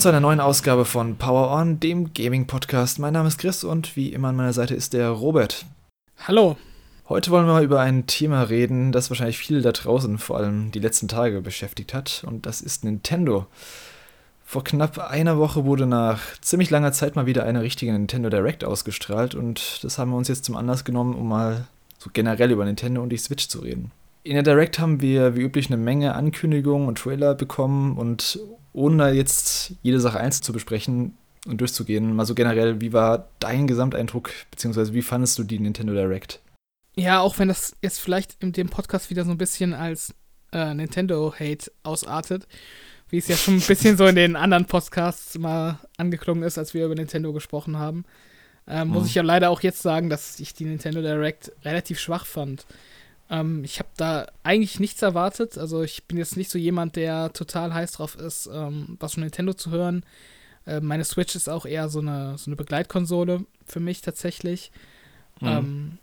Willkommen zu einer neuen Ausgabe von Power On, dem Gaming-Podcast. Mein Name ist Chris und wie immer an meiner Seite ist der Robert. Hallo. Heute wollen wir mal über ein Thema reden, das wahrscheinlich viele da draußen vor allem die letzten Tage beschäftigt hat, und das ist Nintendo. Vor knapp einer Woche wurde nach ziemlich langer Zeit mal wieder eine richtige Nintendo Direct ausgestrahlt und das haben wir uns jetzt zum Anlass genommen, um mal so generell über Nintendo und die Switch zu reden. In der Direct haben wir wie üblich eine Menge Ankündigungen und Trailer bekommen und ohne jetzt jede Sache einzeln zu besprechen und durchzugehen, mal so generell, wie war dein Gesamteindruck, beziehungsweise wie fandest du die Nintendo Direct? Ja, auch wenn das jetzt vielleicht in dem Podcast wieder so ein bisschen als äh, Nintendo-Hate ausartet, wie es ja schon ein bisschen so in den anderen Podcasts mal angeklungen ist, als wir über Nintendo gesprochen haben, äh, muss mhm. ich ja leider auch jetzt sagen, dass ich die Nintendo Direct relativ schwach fand. Ähm, ich habe da eigentlich nichts erwartet. Also ich bin jetzt nicht so jemand, der total heiß drauf ist, ähm, was von Nintendo zu hören. Äh, meine Switch ist auch eher so eine, so eine Begleitkonsole für mich tatsächlich. Mhm. Ähm,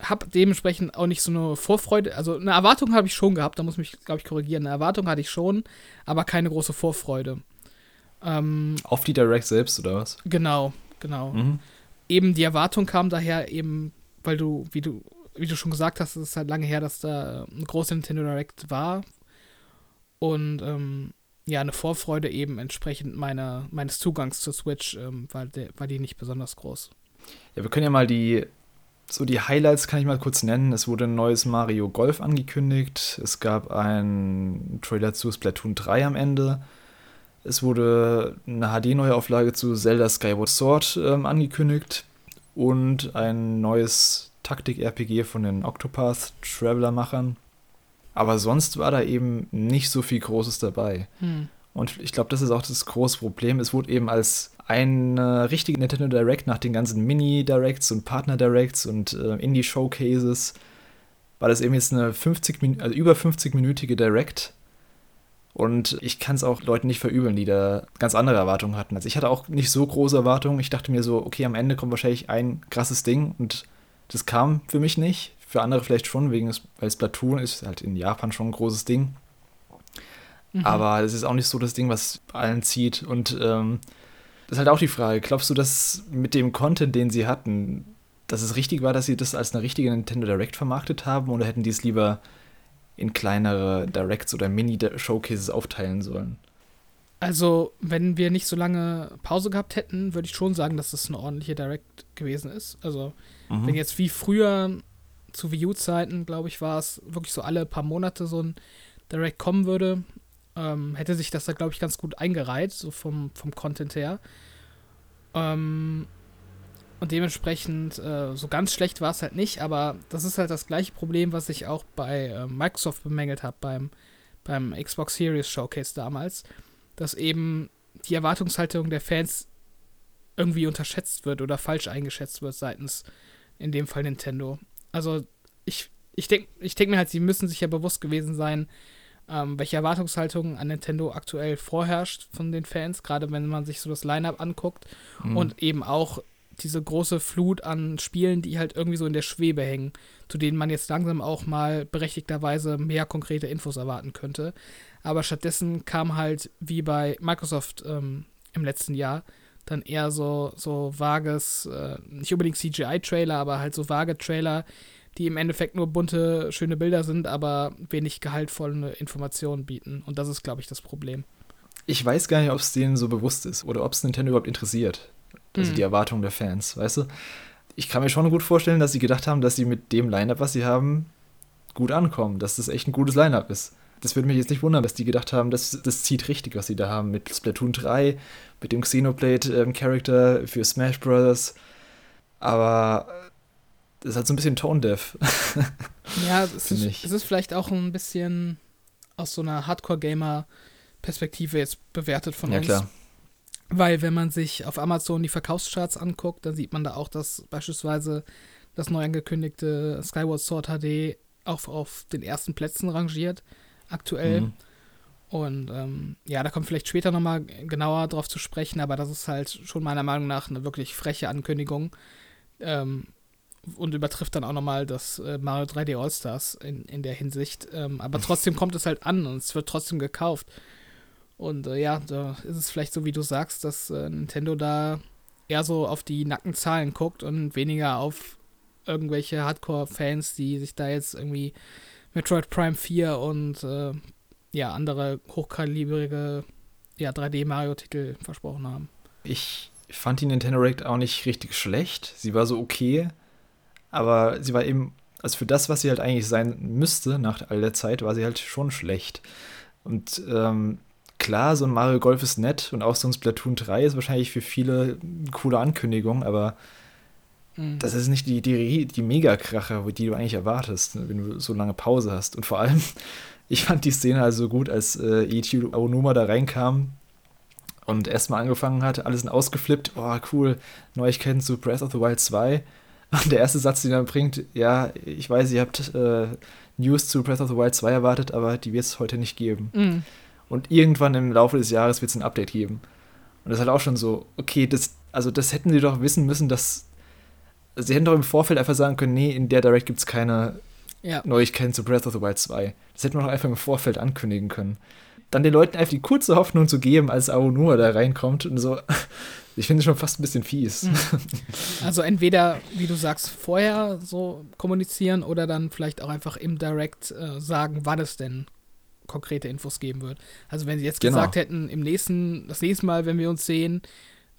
hab dementsprechend auch nicht so eine Vorfreude, also eine Erwartung habe ich schon gehabt, da muss ich mich, glaube ich, korrigieren. Eine Erwartung hatte ich schon, aber keine große Vorfreude. Ähm, Auf die Direct selbst, oder was? Genau, genau. Mhm. Eben die Erwartung kam daher eben, weil du, wie du wie du schon gesagt hast, es ist halt lange her, dass da eine große Nintendo Direct war. Und ähm, ja, eine Vorfreude eben entsprechend meiner, meines Zugangs zur Switch ähm, war, der, war die nicht besonders groß. Ja, wir können ja mal die, so die Highlights kann ich mal kurz nennen. Es wurde ein neues Mario Golf angekündigt. Es gab einen Trailer zu Splatoon 3 am Ende. Es wurde eine HD-Neuauflage zu Zelda Skyward Sword ähm, angekündigt und ein neues Taktik-RPG von den Octopath Traveler-Machern. Aber sonst war da eben nicht so viel Großes dabei. Hm. Und ich glaube, das ist auch das große Problem. Es wurde eben als eine richtige Nintendo Direct nach den ganzen Mini-Directs und Partner-Directs und äh, Indie-Showcases, war das eben jetzt eine 50, also über 50-minütige Direct. Und ich kann es auch Leuten nicht verübeln, die da ganz andere Erwartungen hatten. Also ich hatte auch nicht so große Erwartungen. Ich dachte mir so, okay, am Ende kommt wahrscheinlich ein krasses Ding und das kam für mich nicht. Für andere vielleicht schon, wegen des, weil Splatoon ist halt in Japan schon ein großes Ding. Mhm. Aber es ist auch nicht so das Ding, was allen zieht. Und ähm, das ist halt auch die Frage: Glaubst du, dass mit dem Content, den sie hatten, dass es richtig war, dass sie das als eine richtige Nintendo Direct vermarktet haben? Oder hätten die es lieber in kleinere Directs oder Mini-Showcases aufteilen sollen? Also, wenn wir nicht so lange Pause gehabt hätten, würde ich schon sagen, dass das eine ordentliche Direct gewesen ist. Also, Mhm. Wenn jetzt wie früher zu Wii U-Zeiten, glaube ich, war es wirklich so alle paar Monate so ein Direct kommen würde, ähm, hätte sich das da, glaube ich, ganz gut eingereiht, so vom, vom Content her. Ähm, und dementsprechend, äh, so ganz schlecht war es halt nicht, aber das ist halt das gleiche Problem, was ich auch bei äh, Microsoft bemängelt habe beim, beim Xbox Series Showcase damals, dass eben die Erwartungshaltung der Fans irgendwie unterschätzt wird oder falsch eingeschätzt wird seitens in dem Fall Nintendo. Also ich, ich denke ich denk mir halt, sie müssen sich ja bewusst gewesen sein, ähm, welche Erwartungshaltung an Nintendo aktuell vorherrscht von den Fans, gerade wenn man sich so das Line-up anguckt mhm. und eben auch diese große Flut an Spielen, die halt irgendwie so in der Schwebe hängen, zu denen man jetzt langsam auch mal berechtigterweise mehr konkrete Infos erwarten könnte. Aber stattdessen kam halt wie bei Microsoft ähm, im letzten Jahr dann eher so, so vages, äh, nicht unbedingt CGI-Trailer, aber halt so vage Trailer, die im Endeffekt nur bunte, schöne Bilder sind, aber wenig gehaltvolle Informationen bieten. Und das ist, glaube ich, das Problem. Ich weiß gar nicht, ob es denen so bewusst ist oder ob es Nintendo überhaupt interessiert. Also mhm. die Erwartungen der Fans, weißt du? Ich kann mir schon gut vorstellen, dass sie gedacht haben, dass sie mit dem Line-Up, was sie haben, gut ankommen, dass das echt ein gutes Line-Up ist das würde mich jetzt nicht wundern, dass die gedacht haben, das, das zieht richtig, was sie da haben mit Splatoon 3, mit dem Xenoblade-Charakter ähm, für Smash Bros. Aber das ist halt so ein bisschen tone-deaf. ja, es ist, es ist vielleicht auch ein bisschen aus so einer Hardcore-Gamer-Perspektive jetzt bewertet von ja, uns. Ja, klar. Weil, wenn man sich auf Amazon die Verkaufscharts anguckt, dann sieht man da auch, dass beispielsweise das neu angekündigte Skyward Sword HD auch auf den ersten Plätzen rangiert aktuell. Mhm. Und ähm, ja, da kommt vielleicht später nochmal genauer drauf zu sprechen, aber das ist halt schon meiner Meinung nach eine wirklich freche Ankündigung. Ähm, und übertrifft dann auch nochmal das äh, Mario 3D All-Stars in, in der Hinsicht. Ähm, aber trotzdem kommt es halt an und es wird trotzdem gekauft. Und äh, ja, da ist es vielleicht so, wie du sagst, dass äh, Nintendo da eher so auf die nackten Zahlen guckt und weniger auf irgendwelche Hardcore-Fans, die sich da jetzt irgendwie Metroid Prime 4 und äh, ja, andere hochkalibrige ja, 3D-Mario-Titel versprochen haben. Ich fand die Nintendo Direct auch nicht richtig schlecht. Sie war so okay, aber sie war eben, also für das, was sie halt eigentlich sein müsste nach all der Zeit, war sie halt schon schlecht. Und ähm, klar, so ein Mario Golf ist nett und auch so ein Splatoon 3 ist wahrscheinlich für viele eine coole Ankündigung, aber mhm. das ist nicht die, die, die Megakracher, die du eigentlich erwartest, wenn du so lange Pause hast. Und vor allem, ich fand die Szene also gut, als äh, Ichi Aonuma da reinkam und erstmal angefangen hat, alles ausgeflippt, oh cool, Neuigkeiten zu Breath of the Wild 2. Und der erste Satz, den er bringt, ja, ich weiß, ihr habt äh, News zu Breath of the Wild 2 erwartet, aber die wird es heute nicht geben. Mhm. Und irgendwann im Laufe des Jahres wird es ein Update geben. Und das ist halt auch schon so, okay, das, also das hätten sie doch wissen müssen, dass. Sie hätten doch im Vorfeld einfach sagen können, nee, in der Direct gibt es keine ja. Neuigkeiten zu Breath of the Wild 2. Das hätten wir doch einfach im Vorfeld ankündigen können. Dann den Leuten einfach die kurze Hoffnung zu geben, als Aonua da reinkommt und so. Ich finde es schon fast ein bisschen fies. Mhm. Also entweder, wie du sagst, vorher so kommunizieren oder dann vielleicht auch einfach im Direct äh, sagen, wann es denn konkrete Infos geben wird. Also wenn sie jetzt genau. gesagt hätten, im nächsten, das nächste Mal, wenn wir uns sehen,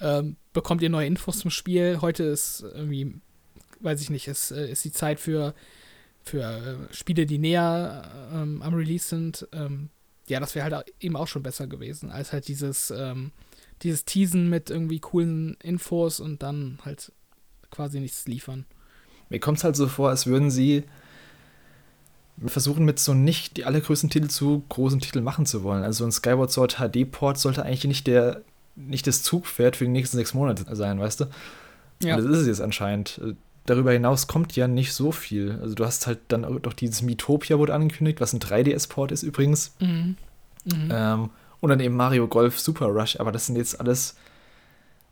ähm, bekommt ihr neue Infos zum Spiel. Heute ist irgendwie, weiß ich nicht, ist, äh, ist die Zeit für, für äh, Spiele, die näher ähm, am Release sind. Ähm, ja, das wäre halt eben auch schon besser gewesen, als halt dieses, ähm, dieses Teasen mit irgendwie coolen Infos und dann halt quasi nichts liefern. Mir kommt es halt so vor, als würden sie versuchen mit so nicht die allergrößten Titel zu großen Titeln machen zu wollen. Also ein Skyward Sword HD-Port sollte eigentlich nicht der nicht das Zugpferd für die nächsten sechs Monate sein, weißt du? Ja. Und das ist es jetzt anscheinend. Darüber hinaus kommt ja nicht so viel. Also du hast halt dann doch dieses Miitopia wurde angekündigt, was ein 3DS-Port ist übrigens. Mhm. Mhm. Ähm, und dann eben Mario Golf Super Rush, aber das sind jetzt alles,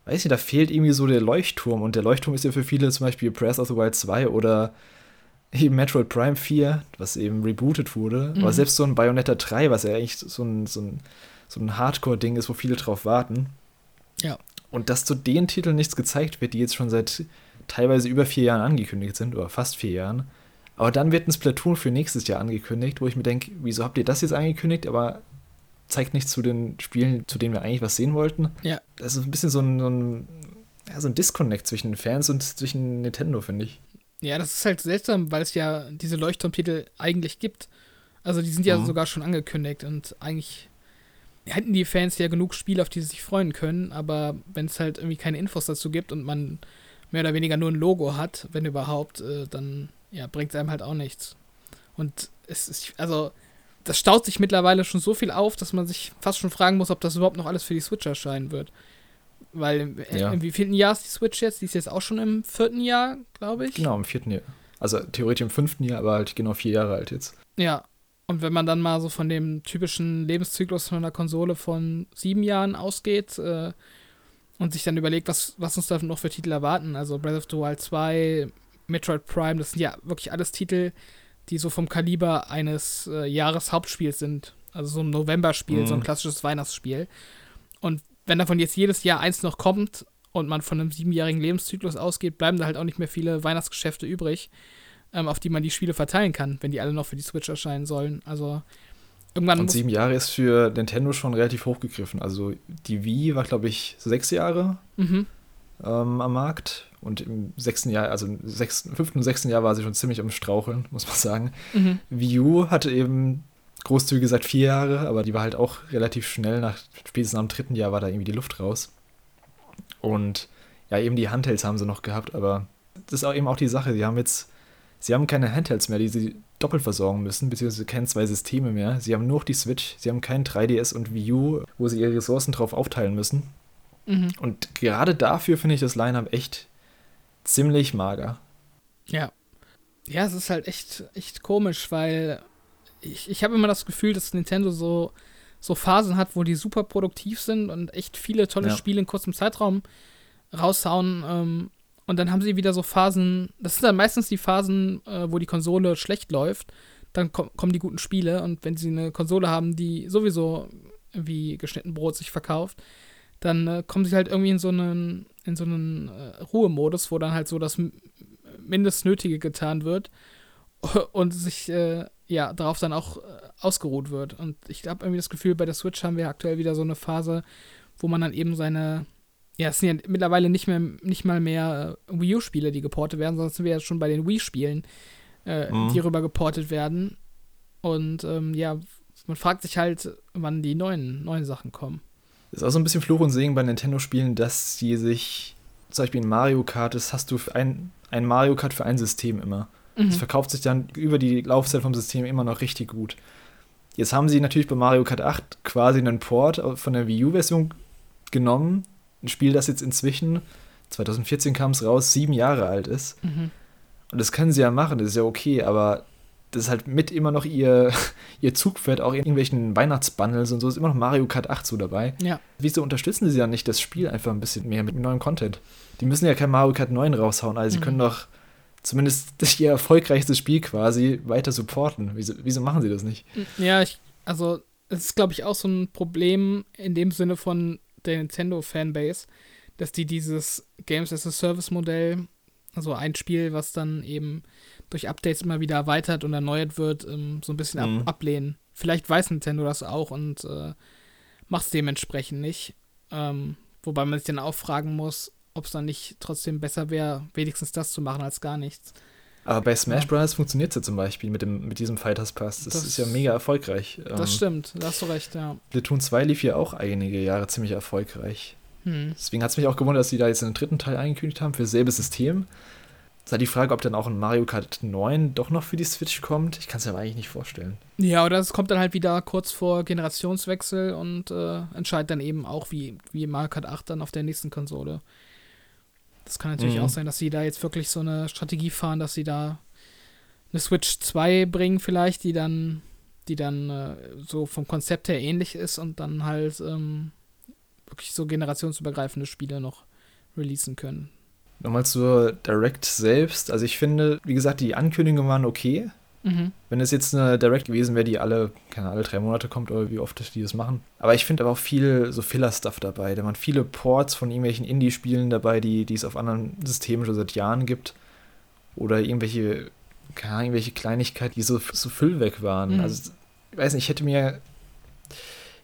weiß ich, da fehlt irgendwie so der Leuchtturm. Und der Leuchtturm ist ja für viele zum Beispiel Breath of the Wild 2 oder eben Metroid Prime 4, was eben rebootet wurde, mhm. aber selbst so ein Bayonetta 3, was ja eigentlich so ein, so ein, so ein Hardcore-Ding ist, wo viele drauf warten. Ja. Und dass zu den Titeln nichts gezeigt wird, die jetzt schon seit teilweise über vier Jahren angekündigt sind, oder fast vier Jahren. Aber dann wird ein Splatoon für nächstes Jahr angekündigt, wo ich mir denke, wieso habt ihr das jetzt angekündigt, aber zeigt nichts zu den Spielen, zu denen wir eigentlich was sehen wollten? Ja. Das ist ein bisschen so ein, so ein, ja, so ein Disconnect zwischen den Fans und zwischen Nintendo, finde ich. Ja, das ist halt seltsam, weil es ja diese Leuchtturmtitel eigentlich gibt. Also die sind ja mhm. sogar schon angekündigt und eigentlich hätten die Fans ja genug Spiele, auf die sie sich freuen können, aber wenn es halt irgendwie keine Infos dazu gibt und man mehr oder weniger nur ein Logo hat, wenn überhaupt, äh, dann ja, bringt es einem halt auch nichts. Und es ist, also, das staut sich mittlerweile schon so viel auf, dass man sich fast schon fragen muss, ob das überhaupt noch alles für die Switch erscheinen wird. Weil im, ja. im wievielten Jahr ist die Switch jetzt? Die ist jetzt auch schon im vierten Jahr, glaube ich. Genau, im vierten Jahr. Also theoretisch im fünften Jahr, aber halt genau vier Jahre alt jetzt. Ja. Und wenn man dann mal so von dem typischen Lebenszyklus von einer Konsole von sieben Jahren ausgeht äh, und sich dann überlegt, was, was uns da noch für Titel erwarten, also Breath of the Wild 2, Metroid Prime, das sind ja wirklich alles Titel, die so vom Kaliber eines äh, Jahreshauptspiels sind. Also so ein November-Spiel, mhm. so ein mhm. klassisches Weihnachtsspiel. Und wenn davon jetzt jedes Jahr eins noch kommt und man von einem siebenjährigen Lebenszyklus ausgeht, bleiben da halt auch nicht mehr viele Weihnachtsgeschäfte übrig, ähm, auf die man die Spiele verteilen kann, wenn die alle noch für die Switch erscheinen sollen. Also irgendwann. Und sieben Jahre ist für Nintendo schon relativ hochgegriffen. Also die Wii war, glaube ich, sechs Jahre mhm. ähm, am Markt. Und im sechsten Jahr, also im sechsten, fünften und sechsten Jahr war sie schon ziemlich am Straucheln, muss man sagen. Mhm. Wii U hatte eben großzügig gesagt vier Jahre, aber die war halt auch relativ schnell, nach spätestens am dritten Jahr war da irgendwie die Luft raus. Und ja, eben die Handhelds haben sie noch gehabt, aber das ist auch eben auch die Sache. Sie haben jetzt, sie haben keine Handhelds mehr, die sie doppelt versorgen müssen, beziehungsweise keine zwei Systeme mehr. Sie haben nur die Switch, sie haben kein 3DS und Wii U, wo sie ihre Ressourcen drauf aufteilen müssen. Mhm. Und gerade dafür finde ich das Line-Up echt ziemlich mager. Ja. Ja, es ist halt echt, echt komisch, weil ich, ich habe immer das Gefühl, dass Nintendo so, so Phasen hat, wo die super produktiv sind und echt viele tolle ja. Spiele in kurzem Zeitraum raushauen. Ähm, und dann haben sie wieder so Phasen, das sind dann meistens die Phasen, äh, wo die Konsole schlecht läuft. Dann kom kommen die guten Spiele und wenn sie eine Konsole haben, die sowieso wie geschnitten Brot sich verkauft, dann äh, kommen sie halt irgendwie in so einen, in so einen äh, Ruhemodus, wo dann halt so das Mindestnötige getan wird und sich äh, ja darauf dann auch äh, ausgeruht wird. Und ich habe irgendwie das Gefühl, bei der Switch haben wir aktuell wieder so eine Phase, wo man dann eben seine ja, es sind ja mittlerweile nicht mehr nicht mal mehr äh, Wii U-Spiele, die geportet werden, sondern sind wir ja schon bei den Wii-Spielen, äh, mhm. die rüber geportet werden. Und ähm, ja, man fragt sich halt, wann die neuen, neuen Sachen kommen. Ist auch so ein bisschen Fluch und Segen bei Nintendo-Spielen, dass sie sich, zum Beispiel in Mario Kart, das hast du ein, ein Mario Kart für ein System immer. Mhm. Das verkauft sich dann über die Laufzeit vom System immer noch richtig gut. Jetzt haben sie natürlich bei Mario Kart 8 quasi einen Port von der Wii U-Version genommen. Ein Spiel, das jetzt inzwischen, 2014 kam es raus, sieben Jahre alt ist. Mhm. Und das können sie ja machen, das ist ja okay, aber das ist halt mit immer noch ihr, ihr Zugpferd, auch in irgendwelchen Weihnachtsbundles und so, ist immer noch Mario Kart 8 so dabei. Ja. Wieso unterstützen sie dann nicht das Spiel einfach ein bisschen mehr mit neuem Content? Die müssen ja kein Mario Kart 9 raushauen, also mhm. sie können doch zumindest ihr erfolgreichstes Spiel quasi weiter supporten. Wieso, wieso machen sie das nicht? Ja, ich, also es ist, glaube ich, auch so ein Problem in dem Sinne von der Nintendo-Fanbase, dass die dieses Games as a Service-Modell, also ein Spiel, was dann eben durch Updates immer wieder erweitert und erneuert wird, ähm, so ein bisschen ab mhm. ablehnen. Vielleicht weiß Nintendo das auch und äh, macht es dementsprechend nicht. Ähm, wobei man sich dann auch fragen muss, ob es dann nicht trotzdem besser wäre, wenigstens das zu machen als gar nichts. Aber bei Smash Bros. funktioniert es ja zum Beispiel mit, dem, mit diesem Fighters Pass. Das, das ist ja mega erfolgreich. Das ähm, stimmt, da hast du recht, ja. Platoon 2 lief ja auch einige Jahre ziemlich erfolgreich. Hm. Deswegen hat es mich auch gewundert, dass sie da jetzt einen dritten Teil angekündigt haben für dasselbe System. Es ist halt die Frage, ob dann auch ein Mario Kart 9 doch noch für die Switch kommt. Ich kann es mir aber eigentlich nicht vorstellen. Ja, oder es kommt dann halt wieder kurz vor Generationswechsel und äh, entscheidet dann eben auch, wie, wie Mario Kart 8 dann auf der nächsten Konsole das kann natürlich mhm. auch sein, dass sie da jetzt wirklich so eine Strategie fahren, dass sie da eine Switch 2 bringen, vielleicht, die dann, die dann äh, so vom Konzept her ähnlich ist und dann halt ähm, wirklich so generationsübergreifende Spiele noch releasen können. Nochmal zur Direct selbst. Also ich finde, wie gesagt, die Ankündigungen waren okay. Mhm. Wenn es jetzt eine Direct gewesen wäre, die alle, keine alle drei Monate kommt oder wie oft die das machen. Aber ich finde aber auch viel so Filler-Stuff dabei. Da waren viele Ports von irgendwelchen Indie-Spielen dabei, die, die es auf anderen Systemen schon seit Jahren gibt. Oder irgendwelche, keine Ahnung, irgendwelche Kleinigkeiten, die so, so füllweg waren. Mhm. Also, ich weiß nicht, ich hätte mir.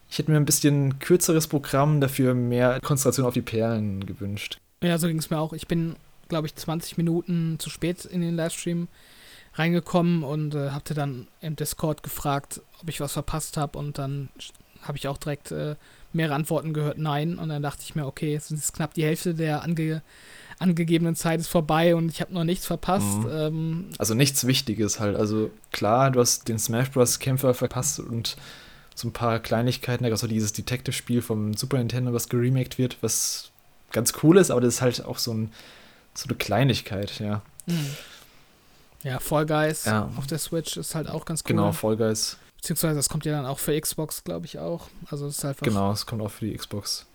Ich hätte mir ein bisschen kürzeres Programm, dafür mehr Konzentration auf die Perlen gewünscht. Ja, so ging es mir auch. Ich bin, glaube ich, 20 Minuten zu spät in den Livestream reingekommen und äh, hatte dann im Discord gefragt, ob ich was verpasst habe und dann habe ich auch direkt äh, mehrere Antworten gehört, nein. Und dann dachte ich mir, okay, jetzt ist knapp die Hälfte der ange angegebenen Zeit ist vorbei und ich habe noch nichts verpasst. Mhm. Ähm, also nichts Wichtiges halt. Also klar, du hast den Smash Bros. Kämpfer verpasst und so ein paar Kleinigkeiten. Da gab es auch dieses Detective-Spiel vom Super Nintendo, was geremaked wird, was ganz cool ist, aber das ist halt auch so, ein, so eine Kleinigkeit, ja. Mhm. Ja, Fall Guys ja. auf der Switch ist halt auch ganz cool. Genau, Fall Guys. Beziehungsweise das kommt ja dann auch für Xbox, glaube ich, auch. Also es ist einfach. Genau, es kommt auch für die Xbox.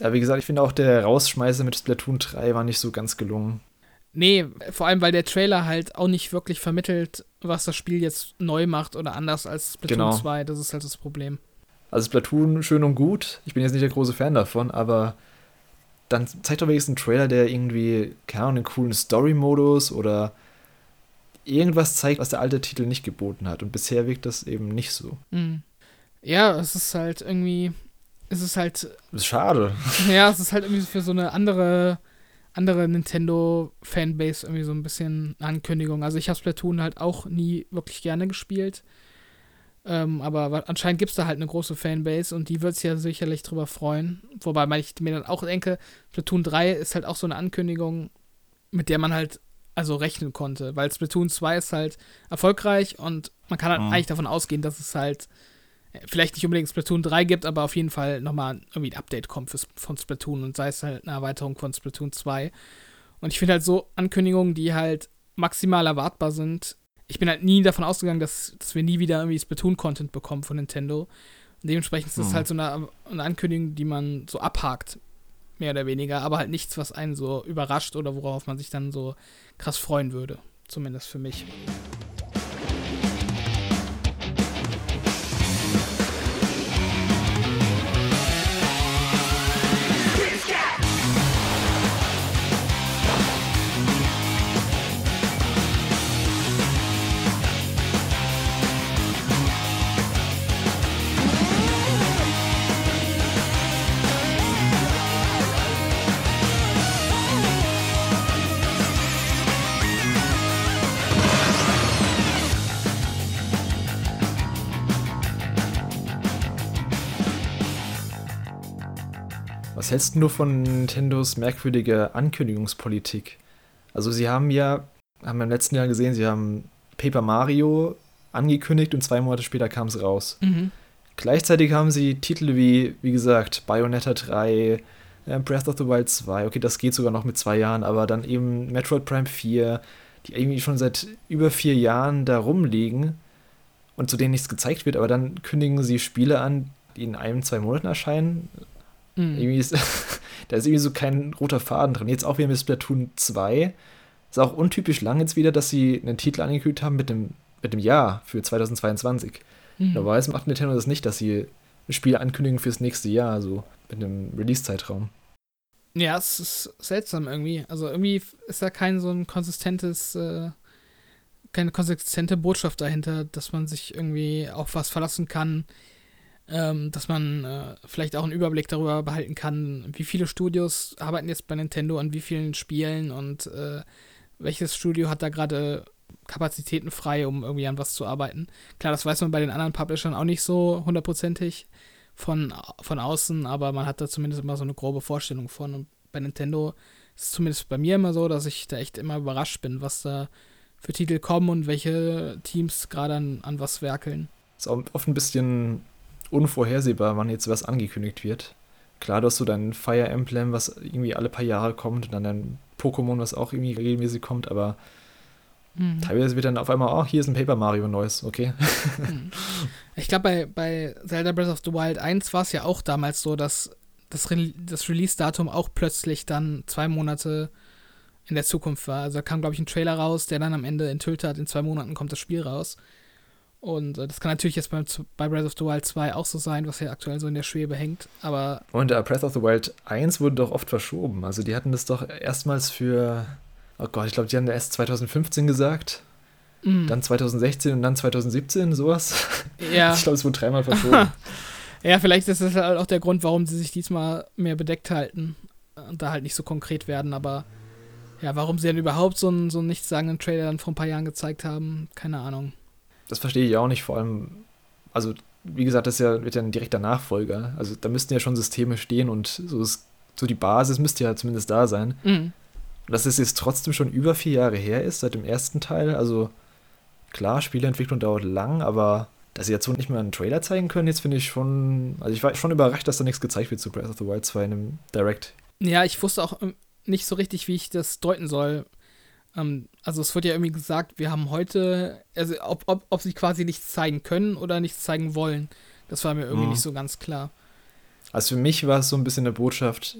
Ja, wie gesagt, ich finde auch der Rausschmeißer mit Splatoon 3 war nicht so ganz gelungen. Nee, vor allem, weil der Trailer halt auch nicht wirklich vermittelt, was das Spiel jetzt neu macht oder anders als Splatoon genau. 2. Das ist halt das Problem. Also Splatoon schön und gut. Ich bin jetzt nicht der große Fan davon, aber dann zeigt doch wenigstens einen Trailer, der irgendwie, keine Ahnung, einen coolen Story-Modus oder irgendwas zeigt, was der alte Titel nicht geboten hat. Und bisher wirkt das eben nicht so. Mhm. Ja, es ist halt irgendwie. Es ist halt. Ist schade. Ja, es ist halt irgendwie für so eine andere, andere Nintendo-Fanbase irgendwie so ein bisschen Ankündigung. Also ich habe Splatoon halt auch nie wirklich gerne gespielt. Ähm, aber anscheinend gibt es da halt eine große Fanbase und die wird sich ja sicherlich drüber freuen. Wobei ich mir dann auch denke, Splatoon 3 ist halt auch so eine Ankündigung, mit der man halt also rechnen konnte, weil Splatoon 2 ist halt erfolgreich und man kann halt mhm. eigentlich davon ausgehen, dass es halt äh, vielleicht nicht unbedingt Splatoon 3 gibt, aber auf jeden Fall nochmal irgendwie ein Update kommt für, von Splatoon und sei es halt eine Erweiterung von Splatoon 2. Und ich finde halt so Ankündigungen, die halt maximal erwartbar sind. Ich bin halt nie davon ausgegangen, dass, dass wir nie wieder irgendwie Splatoon-Content bekommen von Nintendo. Und dementsprechend ist das mhm. halt so eine, eine Ankündigung, die man so abhakt mehr oder weniger, aber halt nichts, was einen so überrascht oder worauf man sich dann so krass freuen würde. Zumindest für mich. Was hältst du nur von Nintendos merkwürdiger Ankündigungspolitik? Also sie haben ja, haben wir im letzten Jahr gesehen, sie haben Paper Mario angekündigt und zwei Monate später kam es raus. Mhm. Gleichzeitig haben sie Titel wie, wie gesagt, Bayonetta 3, äh, Breath of the Wild 2, okay, das geht sogar noch mit zwei Jahren, aber dann eben Metroid Prime 4, die irgendwie schon seit über vier Jahren da rumliegen und zu denen nichts gezeigt wird, aber dann kündigen sie Spiele an, die in einem, zwei Monaten erscheinen. Mhm. Irgendwie ist, da ist irgendwie so kein roter Faden drin. Jetzt auch wieder mit Splatoon 2. Ist auch untypisch lang jetzt wieder, dass sie einen Titel angekündigt haben mit dem, mit dem Jahr für 2022. Mhm. Normalerweise macht Nintendo das nicht, dass sie Spiele ankündigen fürs nächste Jahr, so mit einem Release-Zeitraum. Ja, es ist seltsam irgendwie. Also irgendwie ist da kein so ein konsistentes, äh, keine konsistente Botschaft dahinter, dass man sich irgendwie auf was verlassen kann, ähm, dass man äh, vielleicht auch einen Überblick darüber behalten kann, wie viele Studios arbeiten jetzt bei Nintendo an wie vielen Spielen und äh, welches Studio hat da gerade Kapazitäten frei, um irgendwie an was zu arbeiten. Klar, das weiß man bei den anderen Publishern auch nicht so hundertprozentig von, von außen, aber man hat da zumindest immer so eine grobe Vorstellung von. Und bei Nintendo ist es zumindest bei mir immer so, dass ich da echt immer überrascht bin, was da für Titel kommen und welche Teams gerade an, an was werkeln. Ist auch oft ein bisschen unvorhersehbar, wann jetzt was angekündigt wird. Klar, du hast so dein Fire Emblem, was irgendwie alle paar Jahre kommt, und dann dein Pokémon, was auch irgendwie regelmäßig kommt, aber mhm. teilweise wird dann auf einmal, oh, hier ist ein Paper Mario neues, okay. Mhm. Ich glaube, bei, bei Zelda Breath of the Wild 1 war es ja auch damals so, dass das, Re das Release-Datum auch plötzlich dann zwei Monate in der Zukunft war. Also da kam, glaube ich, ein Trailer raus, der dann am Ende enthüllt hat, in zwei Monaten kommt das Spiel raus. Und äh, das kann natürlich jetzt bei, bei Breath of the Wild 2 auch so sein, was ja aktuell so in der Schwebe hängt, aber. Und uh, Breath of the Wild 1 wurde doch oft verschoben. Also die hatten das doch erstmals für, oh Gott, ich glaube, die haben erst 2015 gesagt, mm. dann 2016 und dann 2017, sowas. Ja. ich glaube, es wurde dreimal verschoben. ja, vielleicht ist das halt auch der Grund, warum sie sich diesmal mehr bedeckt halten und da halt nicht so konkret werden, aber ja, warum sie dann überhaupt so einen, so einen nichtssagenden Trailer dann vor ein paar Jahren gezeigt haben, keine Ahnung das verstehe ich auch nicht, vor allem, also wie gesagt, das ja, wird ja ein direkter Nachfolger. Also da müssten ja schon Systeme stehen und so, ist, so die Basis müsste ja zumindest da sein. Mhm. Und dass es jetzt trotzdem schon über vier Jahre her ist, seit dem ersten Teil. Also klar, Spieleentwicklung dauert lang, aber dass sie jetzt so nicht mehr einen Trailer zeigen können, jetzt finde ich schon. Also ich war schon überrascht, dass da nichts gezeigt wird zu Breath of the Wild 2 in einem Direct. Ja, ich wusste auch ähm, nicht so richtig, wie ich das deuten soll. Ähm, also es wird ja irgendwie gesagt, wir haben heute, also ob, ob, ob sie quasi nichts zeigen können oder nichts zeigen wollen. Das war mir irgendwie mhm. nicht so ganz klar. Also für mich war es so ein bisschen eine Botschaft,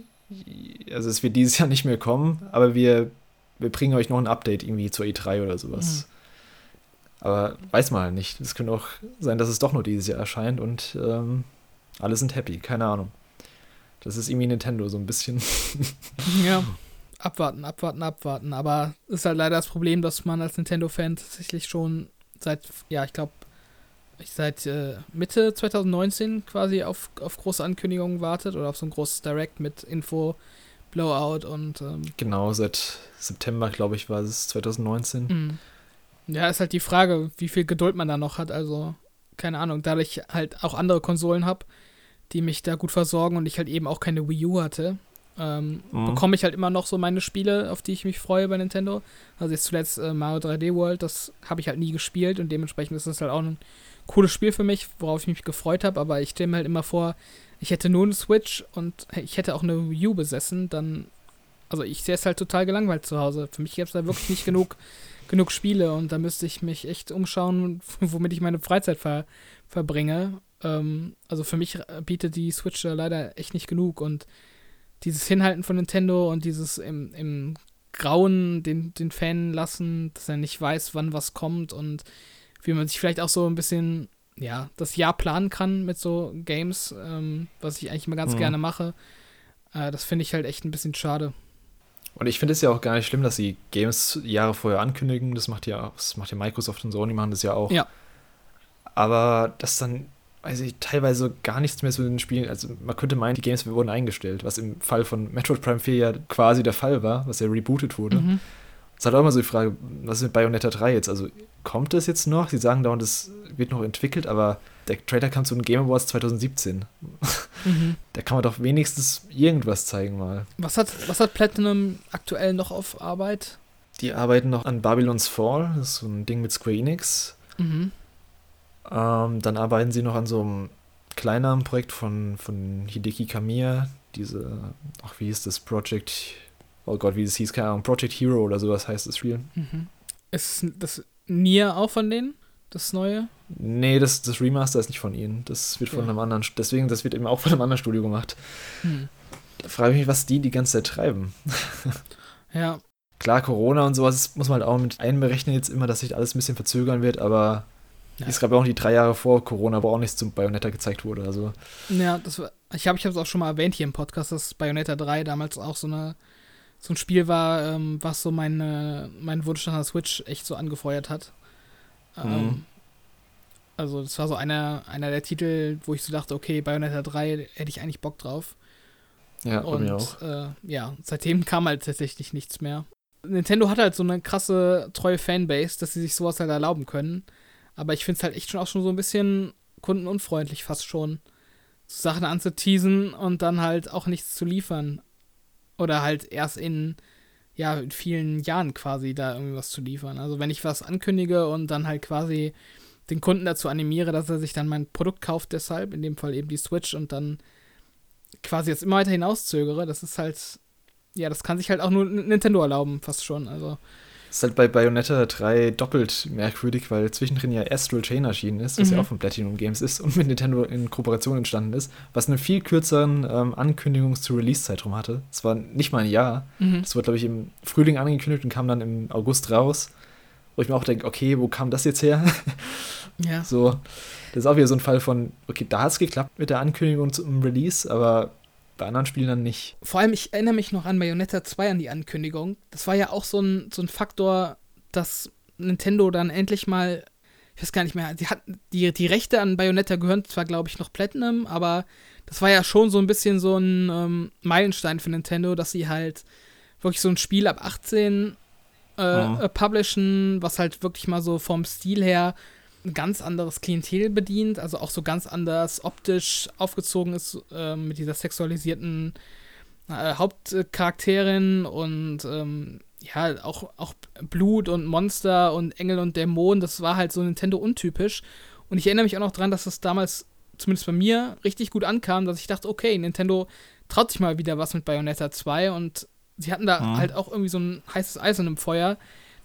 also es wird dieses Jahr nicht mehr kommen, aber wir, wir bringen euch noch ein Update irgendwie zur E3 oder sowas. Mhm. Aber weiß mal nicht. Es könnte auch sein, dass es doch nur dieses Jahr erscheint und ähm, alle sind happy, keine Ahnung. Das ist irgendwie Nintendo so ein bisschen. ja abwarten, abwarten, abwarten. Aber ist halt leider das Problem, dass man als Nintendo-Fan tatsächlich schon seit, ja, ich glaube, seit äh, Mitte 2019 quasi auf, auf große Ankündigungen wartet oder auf so ein großes Direct mit Info, Blowout und. Ähm, genau, seit September, glaube ich, war es 2019. Mhm. Ja, ist halt die Frage, wie viel Geduld man da noch hat. Also, keine Ahnung, da ich halt auch andere Konsolen habe, die mich da gut versorgen und ich halt eben auch keine Wii U hatte, ähm, mhm. bekomme ich halt immer noch so meine Spiele, auf die ich mich freue bei Nintendo. Also jetzt zuletzt äh, Mario 3D World, das habe ich halt nie gespielt und dementsprechend ist das halt auch ein cooles Spiel für mich, worauf ich mich gefreut habe, aber ich stelle mir halt immer vor, ich hätte nur eine Switch und ich hätte auch eine Wii U besessen, dann, also ich sehe es halt total gelangweilt zu Hause. Für mich gäbe es da wirklich nicht genug, genug Spiele und da müsste ich mich echt umschauen, womit ich meine Freizeit ver, verbringe. Ähm, also für mich bietet die Switch da leider echt nicht genug und dieses Hinhalten von Nintendo und dieses im, im Grauen den, den Fan lassen, dass er nicht weiß, wann was kommt und wie man sich vielleicht auch so ein bisschen, ja, das Jahr planen kann mit so Games, ähm, was ich eigentlich immer ganz mhm. gerne mache. Äh, das finde ich halt echt ein bisschen schade. Und ich finde es ja auch gar nicht schlimm, dass sie Games Jahre vorher ankündigen. Das macht ja, das macht ja Microsoft und Sony machen das ja auch. Ja. Aber dass dann weiß ich, teilweise gar nichts mehr zu den Spielen. Also man könnte meinen, die Games wurden eingestellt, was im Fall von Metroid Prime 4 ja quasi der Fall war, was ja rebootet wurde. Mhm. Es hat auch immer so die Frage, was ist mit Bayonetta 3 jetzt? Also kommt das jetzt noch? Sie sagen dauernd, es wird noch entwickelt, aber der Trailer kam zu den Game Awards 2017. Mhm. Da kann man doch wenigstens irgendwas zeigen mal. Was hat, was hat Platinum aktuell noch auf Arbeit? Die arbeiten noch an Babylon's Fall, das ist so ein Ding mit Square Enix. Mhm. Ähm, dann arbeiten sie noch an so einem kleineren Projekt von, von Hideki Kamiya, diese, ach, wie hieß das, Project, oh Gott, wie es hieß, keine Ahnung, Project Hero oder sowas heißt das Spiel. Mhm. Ist das Nier auch von denen? Das neue? Nee, das, das Remaster ist nicht von ihnen. Das wird von einem anderen, deswegen, das wird eben auch von einem anderen Studio gemacht. Hm. Da frage ich mich, was die die ganze Zeit treiben. ja. Klar, Corona und sowas muss man halt auch mit einberechnen jetzt immer, dass sich alles ein bisschen verzögern wird, aber ja. es gab ja auch die drei Jahre vor Corona, wo auch nichts zum Bayonetta gezeigt wurde. Also. Ja, das war, ich habe es auch schon mal erwähnt hier im Podcast, dass Bayonetta 3 damals auch so eine so ein Spiel war, ähm, was so meine, meinen Wunsch nach der Switch echt so angefeuert hat. Mhm. Ähm, also das war so einer, einer der Titel, wo ich so dachte, okay, Bayonetta 3 hätte ich eigentlich Bock drauf. Ja, und mir auch. Äh, ja, seitdem kam halt tatsächlich nichts mehr. Nintendo hat halt so eine krasse, treue Fanbase, dass sie sich sowas halt erlauben können. Aber ich finde es halt echt schon auch schon so ein bisschen kundenunfreundlich fast schon. So Sachen anzuteasen und dann halt auch nichts zu liefern. Oder halt erst in ja, in vielen Jahren quasi da irgendwas zu liefern. Also wenn ich was ankündige und dann halt quasi den Kunden dazu animiere, dass er sich dann mein Produkt kauft, deshalb, in dem Fall eben die Switch und dann quasi jetzt immer weiter hinauszögere, das ist halt, ja, das kann sich halt auch nur Nintendo erlauben, fast schon. Also ist halt bei Bayonetta 3 doppelt merkwürdig, weil zwischendrin ja Astral Chain erschienen ist, was mhm. ja auch von Platinum Games ist und mit Nintendo in Kooperation entstanden ist, was einen viel kürzeren ähm, Ankündigungs- zu Release-Zeitraum hatte. Es war nicht mal ein Jahr. Mhm. Das wurde, glaube ich, im Frühling angekündigt und kam dann im August raus. Wo ich mir auch denke, okay, wo kam das jetzt her? ja. So, das ist auch wieder so ein Fall von, okay, da hat es geklappt mit der Ankündigung zum Release, aber bei anderen Spielen dann nicht. Vor allem, ich erinnere mich noch an Bayonetta 2 an die Ankündigung. Das war ja auch so ein, so ein Faktor, dass Nintendo dann endlich mal, ich weiß gar nicht mehr, die, hat, die, die Rechte an Bayonetta gehören zwar, glaube ich, noch Platinum, aber das war ja schon so ein bisschen so ein ähm, Meilenstein für Nintendo, dass sie halt wirklich so ein Spiel ab 18 äh, mhm. publishen, was halt wirklich mal so vom Stil her ein ganz anderes Klientel bedient, also auch so ganz anders optisch aufgezogen ist äh, mit dieser sexualisierten äh, Hauptcharakterin und ähm, ja, auch, auch Blut und Monster und Engel und Dämonen, das war halt so Nintendo untypisch. Und ich erinnere mich auch noch dran, dass das damals, zumindest bei mir, richtig gut ankam, dass ich dachte, okay, Nintendo traut sich mal wieder was mit Bayonetta 2 und sie hatten da mhm. halt auch irgendwie so ein heißes Eisen im Feuer,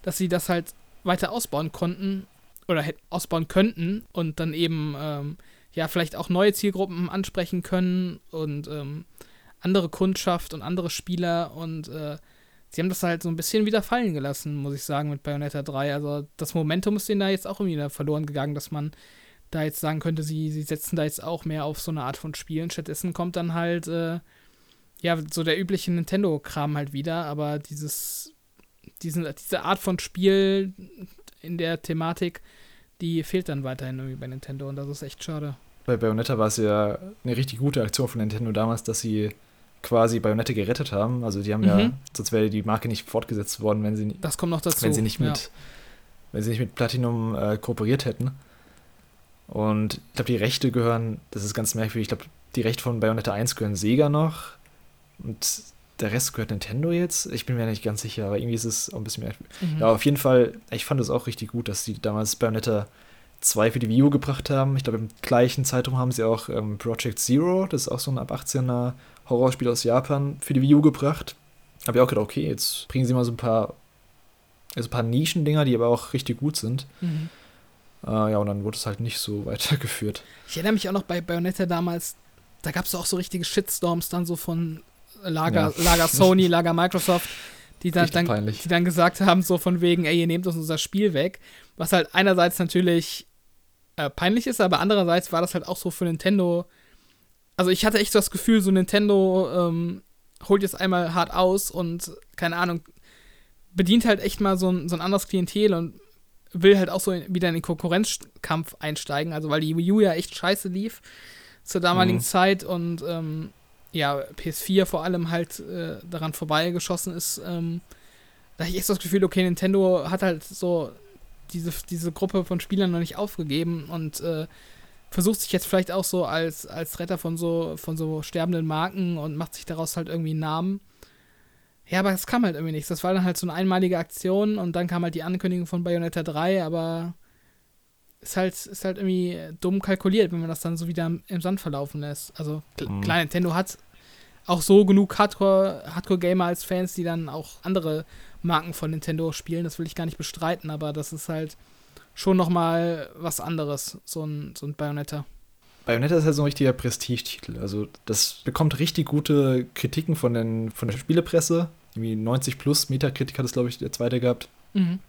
dass sie das halt weiter ausbauen konnten oder ausbauen könnten und dann eben ähm, ja vielleicht auch neue Zielgruppen ansprechen können und ähm, andere Kundschaft und andere Spieler und äh, sie haben das halt so ein bisschen wieder fallen gelassen, muss ich sagen, mit Bayonetta 3. Also das Momentum ist denen da jetzt auch irgendwie verloren gegangen, dass man da jetzt sagen könnte, sie, sie setzen da jetzt auch mehr auf so eine Art von Spielen. Stattdessen kommt dann halt, äh, ja, so der übliche Nintendo-Kram halt wieder, aber dieses, diesen, diese Art von Spiel in der Thematik, die fehlt dann weiterhin irgendwie bei Nintendo und das ist echt schade. Bei Bayonetta war es ja eine richtig gute Aktion von Nintendo damals, dass sie quasi Bayonetta gerettet haben. Also die haben mhm. ja, sonst wäre die Marke nicht fortgesetzt worden, wenn sie das kommt noch dazu. wenn sie nicht mit, ja. wenn sie nicht mit Platinum äh, kooperiert hätten. Und ich glaube, die Rechte gehören, das ist ganz merkwürdig, ich glaube, die Rechte von Bayonetta 1 gehören Sega noch. Und der Rest gehört Nintendo jetzt. Ich bin mir nicht ganz sicher, aber irgendwie ist es auch ein bisschen mehr. Mhm. Ja, auf jeden Fall, ich fand es auch richtig gut, dass sie damals Bayonetta 2 für die Wii U gebracht haben. Ich glaube, im gleichen Zeitraum haben sie auch ähm, Project Zero, das ist auch so ein ab 18er Horrorspiel aus Japan, für die Wii U gebracht. Habe ich auch gedacht, okay, jetzt bringen sie mal so ein paar, also ein paar Nischendinger, die aber auch richtig gut sind. Mhm. Äh, ja, und dann wurde es halt nicht so weitergeführt. Ich erinnere mich auch noch bei Bayonetta damals, da gab es auch so richtige Shitstorms dann so von Lager, ja. Lager Sony, Lager Microsoft, die dann, dann, die dann gesagt haben, so von wegen, ey, ihr nehmt uns unser Spiel weg. Was halt einerseits natürlich äh, peinlich ist, aber andererseits war das halt auch so für Nintendo. Also ich hatte echt das Gefühl, so Nintendo ähm, holt jetzt einmal hart aus und, keine Ahnung, bedient halt echt mal so ein, so ein anderes Klientel und will halt auch so in, wieder in den Konkurrenzkampf einsteigen. Also weil die Wii U ja echt scheiße lief zur damaligen mhm. Zeit und ähm, ja, PS4 vor allem halt äh, daran vorbeigeschossen ist, ähm, da habe ich echt das Gefühl, okay, Nintendo hat halt so diese, diese Gruppe von Spielern noch nicht aufgegeben und äh, versucht sich jetzt vielleicht auch so als, als Retter von so, von so sterbenden Marken und macht sich daraus halt irgendwie einen Namen. Ja, aber es kam halt irgendwie nichts. Das war dann halt so eine einmalige Aktion und dann kam halt die Ankündigung von Bayonetta 3, aber ist halt, ist halt irgendwie dumm kalkuliert, wenn man das dann so wieder im Sand verlaufen lässt. Also mhm. klar, Nintendo hat auch so genug Hardcore-Gamer Hardcore als Fans, die dann auch andere Marken von Nintendo spielen. Das will ich gar nicht bestreiten, aber das ist halt schon nochmal was anderes, so ein, so ein Bayonetta. Bayonetta ist halt so ein richtiger Prestigetitel. Also das bekommt richtig gute Kritiken von, den, von der Spielepresse. Irgendwie 90 plus Metakritik hat es, glaube ich, der zweite gehabt. Mhm.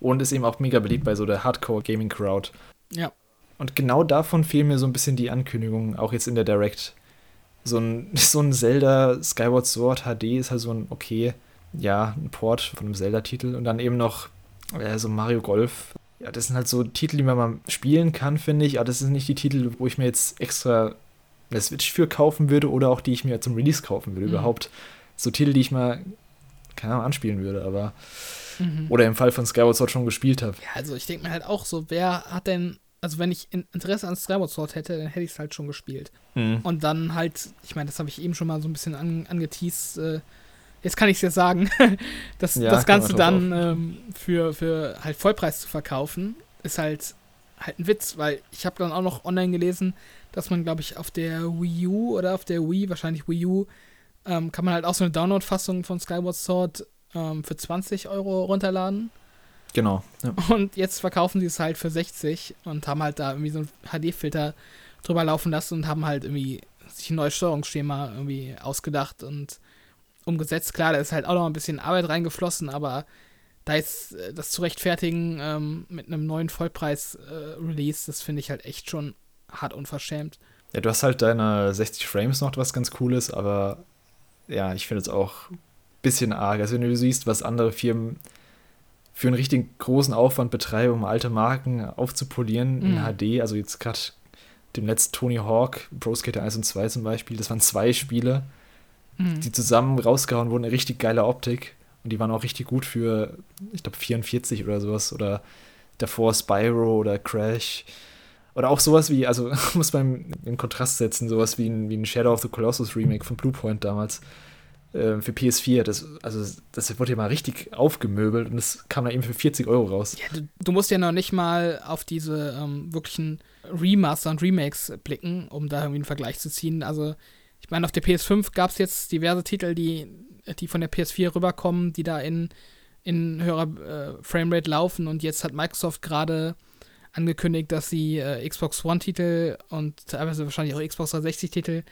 Und ist eben auch mega beliebt bei so der Hardcore-Gaming-Crowd. Ja. Und genau davon fehlen mir so ein bisschen die Ankündigungen, auch jetzt in der Direct. So ein, so ein Zelda Skyward Sword HD ist halt so ein, okay, ja, ein Port von einem Zelda-Titel. Und dann eben noch äh, so Mario Golf. Ja, das sind halt so Titel, die man mal spielen kann, finde ich. Aber das sind nicht die Titel, wo ich mir jetzt extra eine Switch für kaufen würde oder auch die ich mir zum Release kaufen würde. Mhm. Überhaupt so Titel, die ich mal, keine Ahnung, anspielen würde. Aber mhm. oder im Fall von Skyward Sword schon gespielt habe. Ja, also ich denke mir halt auch so, wer hat denn, also wenn ich Interesse an Skyward Sword hätte, dann hätte ich es halt schon gespielt. Mhm. Und dann halt, ich meine, das habe ich eben schon mal so ein bisschen an, angeteased, äh, jetzt kann ich es ja sagen, dass ja, das Ganze dann ähm, für, für halt Vollpreis zu verkaufen, ist halt halt ein Witz, weil ich habe dann auch noch online gelesen, dass man, glaube ich, auf der Wii U oder auf der Wii, wahrscheinlich Wii U, ähm, kann man halt auch so eine Download-Fassung von Skyward Sword ähm, für 20 Euro runterladen. Genau. Ja. Und jetzt verkaufen sie es halt für 60 und haben halt da irgendwie so ein HD-Filter drüber laufen lassen und haben halt irgendwie sich ein neues Steuerungsschema irgendwie ausgedacht und umgesetzt. Klar, da ist halt auch noch ein bisschen Arbeit reingeflossen, aber da jetzt äh, das zu rechtfertigen ähm, mit einem neuen Vollpreis-Release, äh, das finde ich halt echt schon hart unverschämt. Ja, du hast halt deine 60 Frames noch, was ganz cool ist, aber ja, ich finde es auch bisschen arg. Also wenn du siehst, was andere Firmen für einen richtig großen Aufwand betreiben, um alte Marken aufzupolieren mhm. in HD, also jetzt gerade dem letzten Tony Hawk, Pro Skater 1 und 2 zum Beispiel, das waren zwei Spiele, mhm. die zusammen rausgehauen wurden, eine richtig geile Optik und die waren auch richtig gut für, ich glaube, 44 oder sowas oder davor Spyro oder Crash. Oder auch sowas wie, also muss man in Kontrast setzen, sowas wie ein, wie ein Shadow of the Colossus Remake von Bluepoint damals äh, für PS4. Das, also das wurde ja mal richtig aufgemöbelt und das kam da eben für 40 Euro raus. Ja, du, du, musst ja noch nicht mal auf diese ähm, wirklichen Remaster und Remakes blicken, um da irgendwie einen Vergleich zu ziehen. Also ich meine, auf der PS5 gab es jetzt diverse Titel, die, die von der PS4 rüberkommen, die da in, in höherer äh, Framerate laufen und jetzt hat Microsoft gerade angekündigt, dass sie äh, Xbox One-Titel und teilweise wahrscheinlich auch Xbox 360-Titel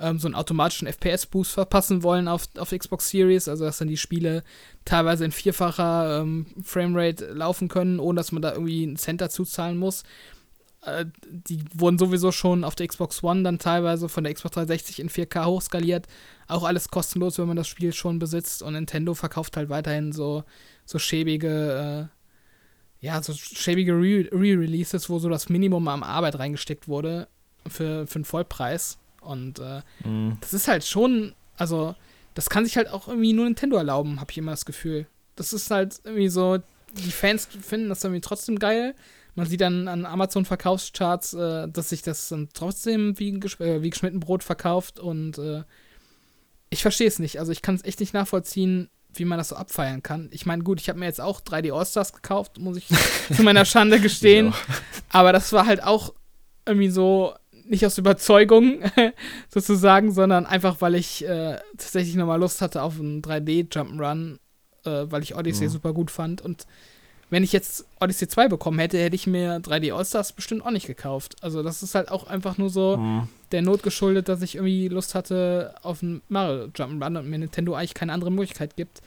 ähm, so einen automatischen FPS-Boost verpassen wollen auf, auf Xbox Series, also dass dann die Spiele teilweise in vierfacher ähm, Framerate laufen können, ohne dass man da irgendwie einen Cent dazu zahlen muss. Äh, die wurden sowieso schon auf der Xbox One dann teilweise von der Xbox 360 in 4K hochskaliert. Auch alles kostenlos, wenn man das Spiel schon besitzt. Und Nintendo verkauft halt weiterhin so, so schäbige äh, ja, so schäbige Re-Releases, wo so das Minimum an Arbeit reingesteckt wurde für, für einen Vollpreis. Und äh, mm. das ist halt schon, also, das kann sich halt auch irgendwie nur Nintendo erlauben, habe ich immer das Gefühl. Das ist halt irgendwie so, die Fans finden das irgendwie trotzdem geil. Man sieht dann an Amazon-Verkaufscharts, äh, dass sich das dann trotzdem wie, äh, wie geschnitten Brot verkauft und äh, ich verstehe es nicht. Also ich kann es echt nicht nachvollziehen, wie man das so abfeiern kann. Ich meine, gut, ich habe mir jetzt auch 3D All-Stars gekauft, muss ich zu meiner Schande gestehen. Aber das war halt auch irgendwie so, nicht aus Überzeugung sozusagen, sondern einfach, weil ich äh, tatsächlich nochmal Lust hatte auf einen 3D-Jump'n'Run, äh, weil ich Odyssey mhm. super gut fand. Und wenn ich jetzt Odyssey 2 bekommen hätte, hätte ich mir 3D All-Stars bestimmt auch nicht gekauft. Also das ist halt auch einfach nur so mhm. der Not geschuldet, dass ich irgendwie Lust hatte auf einen Mario Jump'n'Run und mir Nintendo eigentlich keine andere Möglichkeit gibt,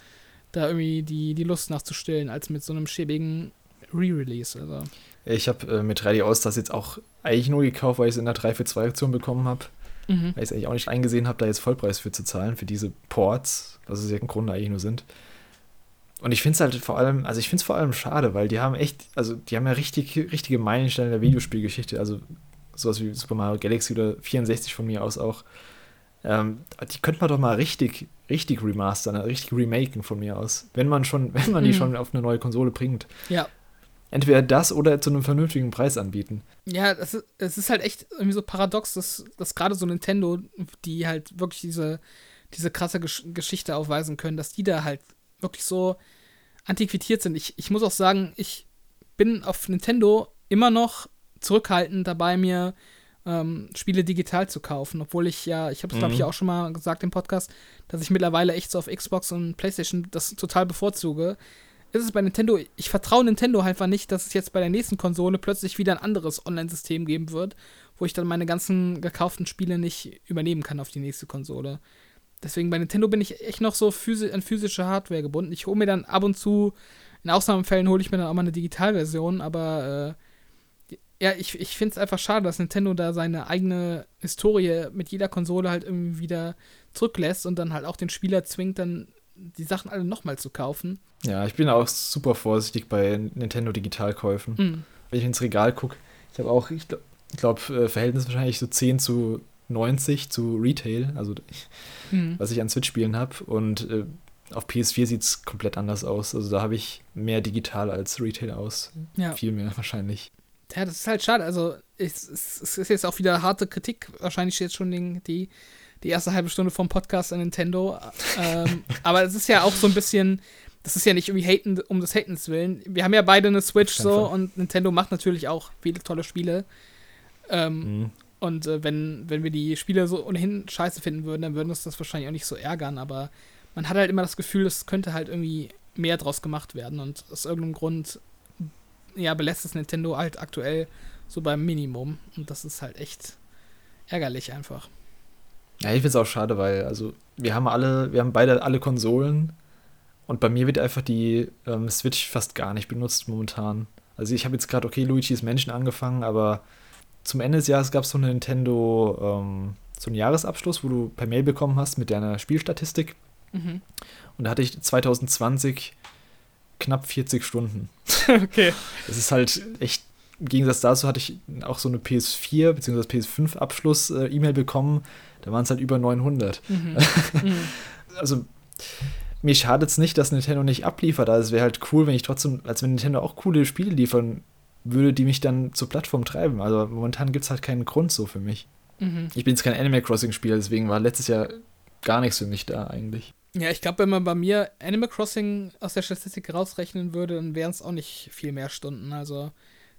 da irgendwie die, die Lust nachzustellen, als mit so einem schäbigen Re-Release. Also. Ich habe äh, mit 3D All-Stars jetzt auch eigentlich nur gekauft, weil ich es in der 3 für 2 Aktion bekommen habe. Mhm. Weil ich es eigentlich auch nicht eingesehen habe, da jetzt Vollpreis für zu zahlen, für diese Ports, was es ja im Grunde eigentlich nur sind. Und ich finde es halt vor allem, also ich finde es vor allem schade, weil die haben echt, also die haben ja richtig, richtige Meilensteine der Videospielgeschichte, also sowas wie Super Mario Galaxy oder 64 von mir aus auch. Ähm, die könnte man doch mal richtig, richtig remastern, richtig remaken von mir aus. Wenn man schon, wenn man die mhm. schon auf eine neue Konsole bringt. Ja. Entweder das oder zu einem vernünftigen Preis anbieten. Ja, es ist, es ist halt echt irgendwie so paradox, dass, dass gerade so Nintendo, die halt wirklich diese, diese krasse Gesch Geschichte aufweisen können, dass die da halt wirklich so antiquiert sind. Ich, ich muss auch sagen, ich bin auf Nintendo immer noch zurückhaltend dabei, mir ähm, Spiele digital zu kaufen, obwohl ich ja, ich habe es mhm. glaube ich auch schon mal gesagt im Podcast, dass ich mittlerweile echt so auf Xbox und PlayStation das total bevorzuge. Ist es bei Nintendo, ich vertraue Nintendo einfach nicht, dass es jetzt bei der nächsten Konsole plötzlich wieder ein anderes Online-System geben wird, wo ich dann meine ganzen gekauften Spiele nicht übernehmen kann auf die nächste Konsole. Deswegen bei Nintendo bin ich echt noch so physi an physische Hardware gebunden. Ich hole mir dann ab und zu, in Ausnahmefällen hole ich mir dann auch mal eine Digitalversion, aber äh, ja, ich, ich finde es einfach schade, dass Nintendo da seine eigene Historie mit jeder Konsole halt irgendwie wieder zurücklässt und dann halt auch den Spieler zwingt, dann die Sachen alle nochmal zu kaufen. Ja, ich bin auch super vorsichtig bei Nintendo Digitalkäufen. Mhm. Wenn ich ins Regal gucke, ich habe auch, ich glaube, glaub, äh, Verhältnis wahrscheinlich so 10 zu 90 zu Retail, also mhm. was ich an Switch-Spielen habe. Und äh, auf PS4 sieht es komplett anders aus. Also da habe ich mehr digital als Retail aus. Ja. Viel mehr wahrscheinlich. Ja, das ist halt schade. Also es, es, ist jetzt auch wieder harte Kritik. Wahrscheinlich jetzt schon den, die, die erste halbe Stunde vom Podcast an Nintendo. ähm, aber es ist ja auch so ein bisschen, das ist ja nicht irgendwie haten um des Hatens willen. Wir haben ja beide eine Switch so und Nintendo macht natürlich auch viele tolle Spiele. Ähm, mhm. Und äh, wenn, wenn wir die Spiele so ohnehin scheiße finden würden, dann würden uns das wahrscheinlich auch nicht so ärgern. Aber man hat halt immer das Gefühl, es könnte halt irgendwie mehr draus gemacht werden. Und aus irgendeinem Grund, ja, belässt es Nintendo halt aktuell so beim Minimum. Und das ist halt echt ärgerlich einfach. Ja, ich finde es auch schade, weil, also, wir haben alle, wir haben beide alle Konsolen. Und bei mir wird einfach die ähm, Switch fast gar nicht benutzt momentan. Also ich habe jetzt gerade, okay, Luigi's Menschen angefangen, aber zum Ende des Jahres gab es so eine Nintendo, ähm, so einen Jahresabschluss, wo du per Mail bekommen hast mit deiner Spielstatistik. Mhm. Und da hatte ich 2020 knapp 40 Stunden. okay. Das ist halt echt, im Gegensatz dazu hatte ich auch so eine PS4 bzw. PS5-Abschluss-E-Mail äh, bekommen. Da waren es halt über 900. Mhm. mhm. also mir schadet es nicht, dass Nintendo nicht abliefert. Also es wäre halt cool, wenn ich trotzdem, als wenn Nintendo auch coole Spiele liefern würde, die mich dann zur Plattform treiben. Also momentan gibt es halt keinen Grund so für mich. Mhm. Ich bin jetzt kein Animal Crossing-Spieler, deswegen war letztes Jahr gar nichts für mich da eigentlich. Ja, ich glaube, wenn man bei mir Animal Crossing aus der Statistik rausrechnen würde, dann wären es auch nicht viel mehr Stunden. Also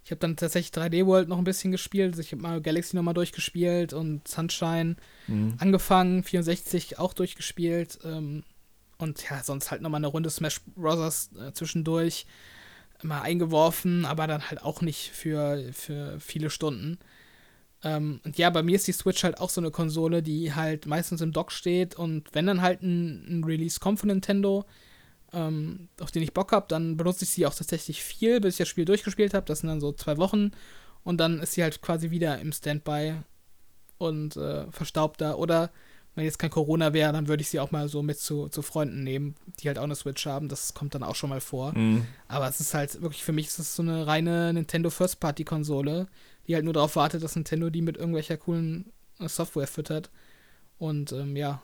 ich habe dann tatsächlich 3D World noch ein bisschen gespielt. Also ich habe mal Galaxy nochmal durchgespielt und Sunshine mhm. angefangen, 64 auch durchgespielt. Ähm, und ja, sonst halt nochmal eine Runde Smash Bros. Äh, zwischendurch mal eingeworfen, aber dann halt auch nicht für, für viele Stunden. Ähm, und ja, bei mir ist die Switch halt auch so eine Konsole, die halt meistens im Dock steht und wenn dann halt ein, ein Release kommt von Nintendo, ähm, auf den ich Bock habe, dann benutze ich sie auch tatsächlich viel, bis ich das Spiel durchgespielt habe. Das sind dann so zwei Wochen und dann ist sie halt quasi wieder im Standby und äh, verstaubt da. Oder wenn jetzt kein Corona wäre, dann würde ich sie auch mal so mit zu, zu Freunden nehmen, die halt auch eine Switch haben. Das kommt dann auch schon mal vor. Mhm. Aber es ist halt wirklich, für mich ist es so eine reine Nintendo First-Party-Konsole, die halt nur darauf wartet, dass Nintendo die mit irgendwelcher coolen äh, Software füttert. Und ähm, ja,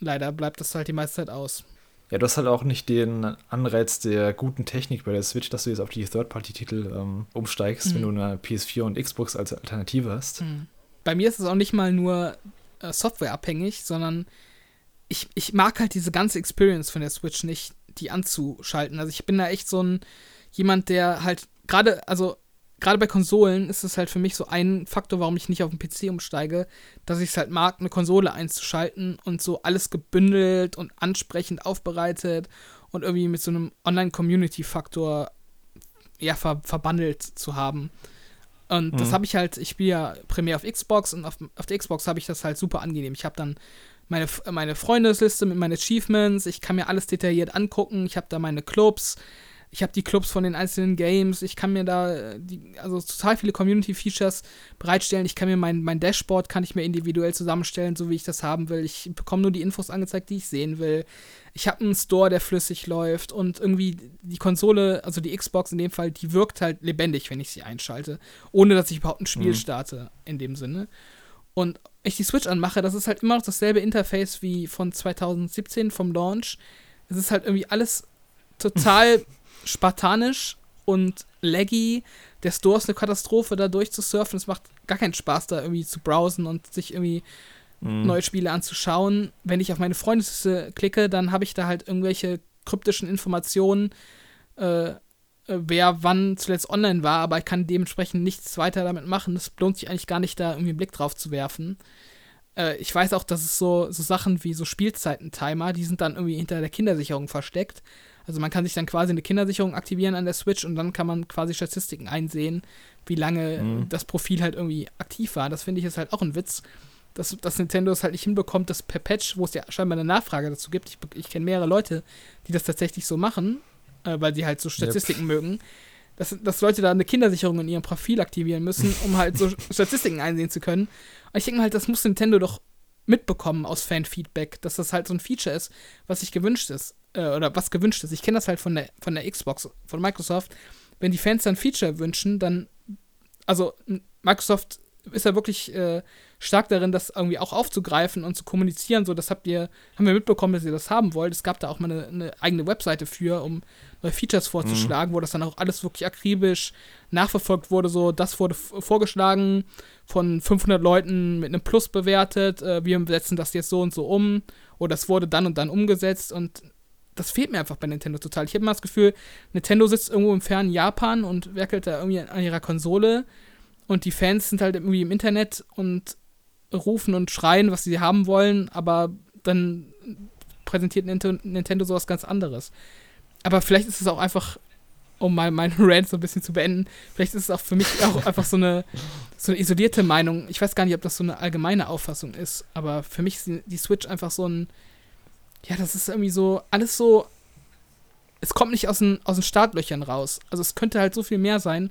leider bleibt das halt die meiste Zeit aus. Ja, du hast halt auch nicht den Anreiz der guten Technik bei der Switch, dass du jetzt auf die Third-Party-Titel ähm, umsteigst, mhm. wenn du eine PS4 und Xbox als Alternative hast. Mhm. Bei mir ist es auch nicht mal nur äh, softwareabhängig, sondern ich, ich mag halt diese ganze Experience von der Switch nicht, die anzuschalten. Also ich bin da echt so ein jemand, der halt gerade, also gerade bei Konsolen ist es halt für mich so ein Faktor, warum ich nicht auf den PC umsteige, dass ich es halt mag, eine Konsole einzuschalten und so alles gebündelt und ansprechend aufbereitet und irgendwie mit so einem Online-Community-Faktor ja ver verbandelt zu haben. Und mhm. das habe ich halt, ich spiele ja primär auf Xbox und auf, auf der Xbox habe ich das halt super angenehm. Ich habe dann meine, meine Freundesliste mit meinen Achievements, ich kann mir alles detailliert angucken, ich habe da meine Clubs, ich habe die Clubs von den einzelnen Games, ich kann mir da äh, die, also total viele Community-Features bereitstellen. Ich kann mir mein, mein Dashboard kann ich mir individuell zusammenstellen, so wie ich das haben will. Ich bekomme nur die Infos angezeigt, die ich sehen will. Ich habe einen Store, der flüssig läuft und irgendwie die Konsole, also die Xbox in dem Fall, die wirkt halt lebendig, wenn ich sie einschalte, ohne dass ich überhaupt ein Spiel mhm. starte in dem Sinne. Und ich die Switch anmache, das ist halt immer noch dasselbe Interface wie von 2017 vom Launch. Es ist halt irgendwie alles total spartanisch und laggy. Der Store ist eine Katastrophe, da durchzusurfen. Es macht gar keinen Spaß, da irgendwie zu browsen und sich irgendwie mhm. neue Spiele anzuschauen. Wenn ich auf meine Freundesliste klicke, dann habe ich da halt irgendwelche kryptischen Informationen, äh, äh, wer wann zuletzt online war, aber ich kann dementsprechend nichts weiter damit machen. Es lohnt sich eigentlich gar nicht, da irgendwie einen Blick drauf zu werfen. Äh, ich weiß auch, dass es so, so Sachen wie so Spielzeiten-Timer, die sind dann irgendwie hinter der Kindersicherung versteckt. Also man kann sich dann quasi eine Kindersicherung aktivieren an der Switch und dann kann man quasi Statistiken einsehen, wie lange mhm. das Profil halt irgendwie aktiv war. Das finde ich ist halt auch ein Witz, dass, dass Nintendo es halt nicht hinbekommt, das per Patch, wo es ja scheinbar eine Nachfrage dazu gibt. Ich, ich kenne mehrere Leute, die das tatsächlich so machen, äh, weil sie halt so Statistiken yep. mögen. Dass, dass Leute da eine Kindersicherung in ihrem Profil aktivieren müssen, um halt so Statistiken einsehen zu können. Und ich denke mal halt, das muss Nintendo doch mitbekommen aus Fanfeedback, dass das halt so ein Feature ist, was sich gewünscht ist. Äh, oder was gewünscht ist. Ich kenne das halt von der, von der Xbox, von Microsoft. Wenn die Fans dann Feature wünschen, dann. Also, Microsoft ist ja wirklich äh, stark darin, das irgendwie auch aufzugreifen und zu kommunizieren. So, das habt ihr, haben wir mitbekommen, dass ihr das haben wollt. Es gab da auch mal eine, eine eigene Webseite für, um neue Features vorzuschlagen, mhm. wo das dann auch alles wirklich akribisch nachverfolgt wurde. So, das wurde vorgeschlagen, von 500 Leuten mit einem Plus bewertet. Äh, wir setzen das jetzt so und so um. Oder das wurde dann und dann umgesetzt und das fehlt mir einfach bei Nintendo total. Ich habe immer das Gefühl, Nintendo sitzt irgendwo im fernen Japan und werkelt da irgendwie an ihrer Konsole und die Fans sind halt irgendwie im Internet und rufen und schreien, was sie haben wollen, aber dann präsentiert Nintendo sowas ganz anderes. Aber vielleicht ist es auch einfach, um mal meinen Rant so ein bisschen zu beenden, vielleicht ist es auch für mich auch einfach so eine, so eine isolierte Meinung. Ich weiß gar nicht, ob das so eine allgemeine Auffassung ist, aber für mich ist die Switch einfach so ein, ja, das ist irgendwie so, alles so, es kommt nicht aus den, aus den Startlöchern raus. Also es könnte halt so viel mehr sein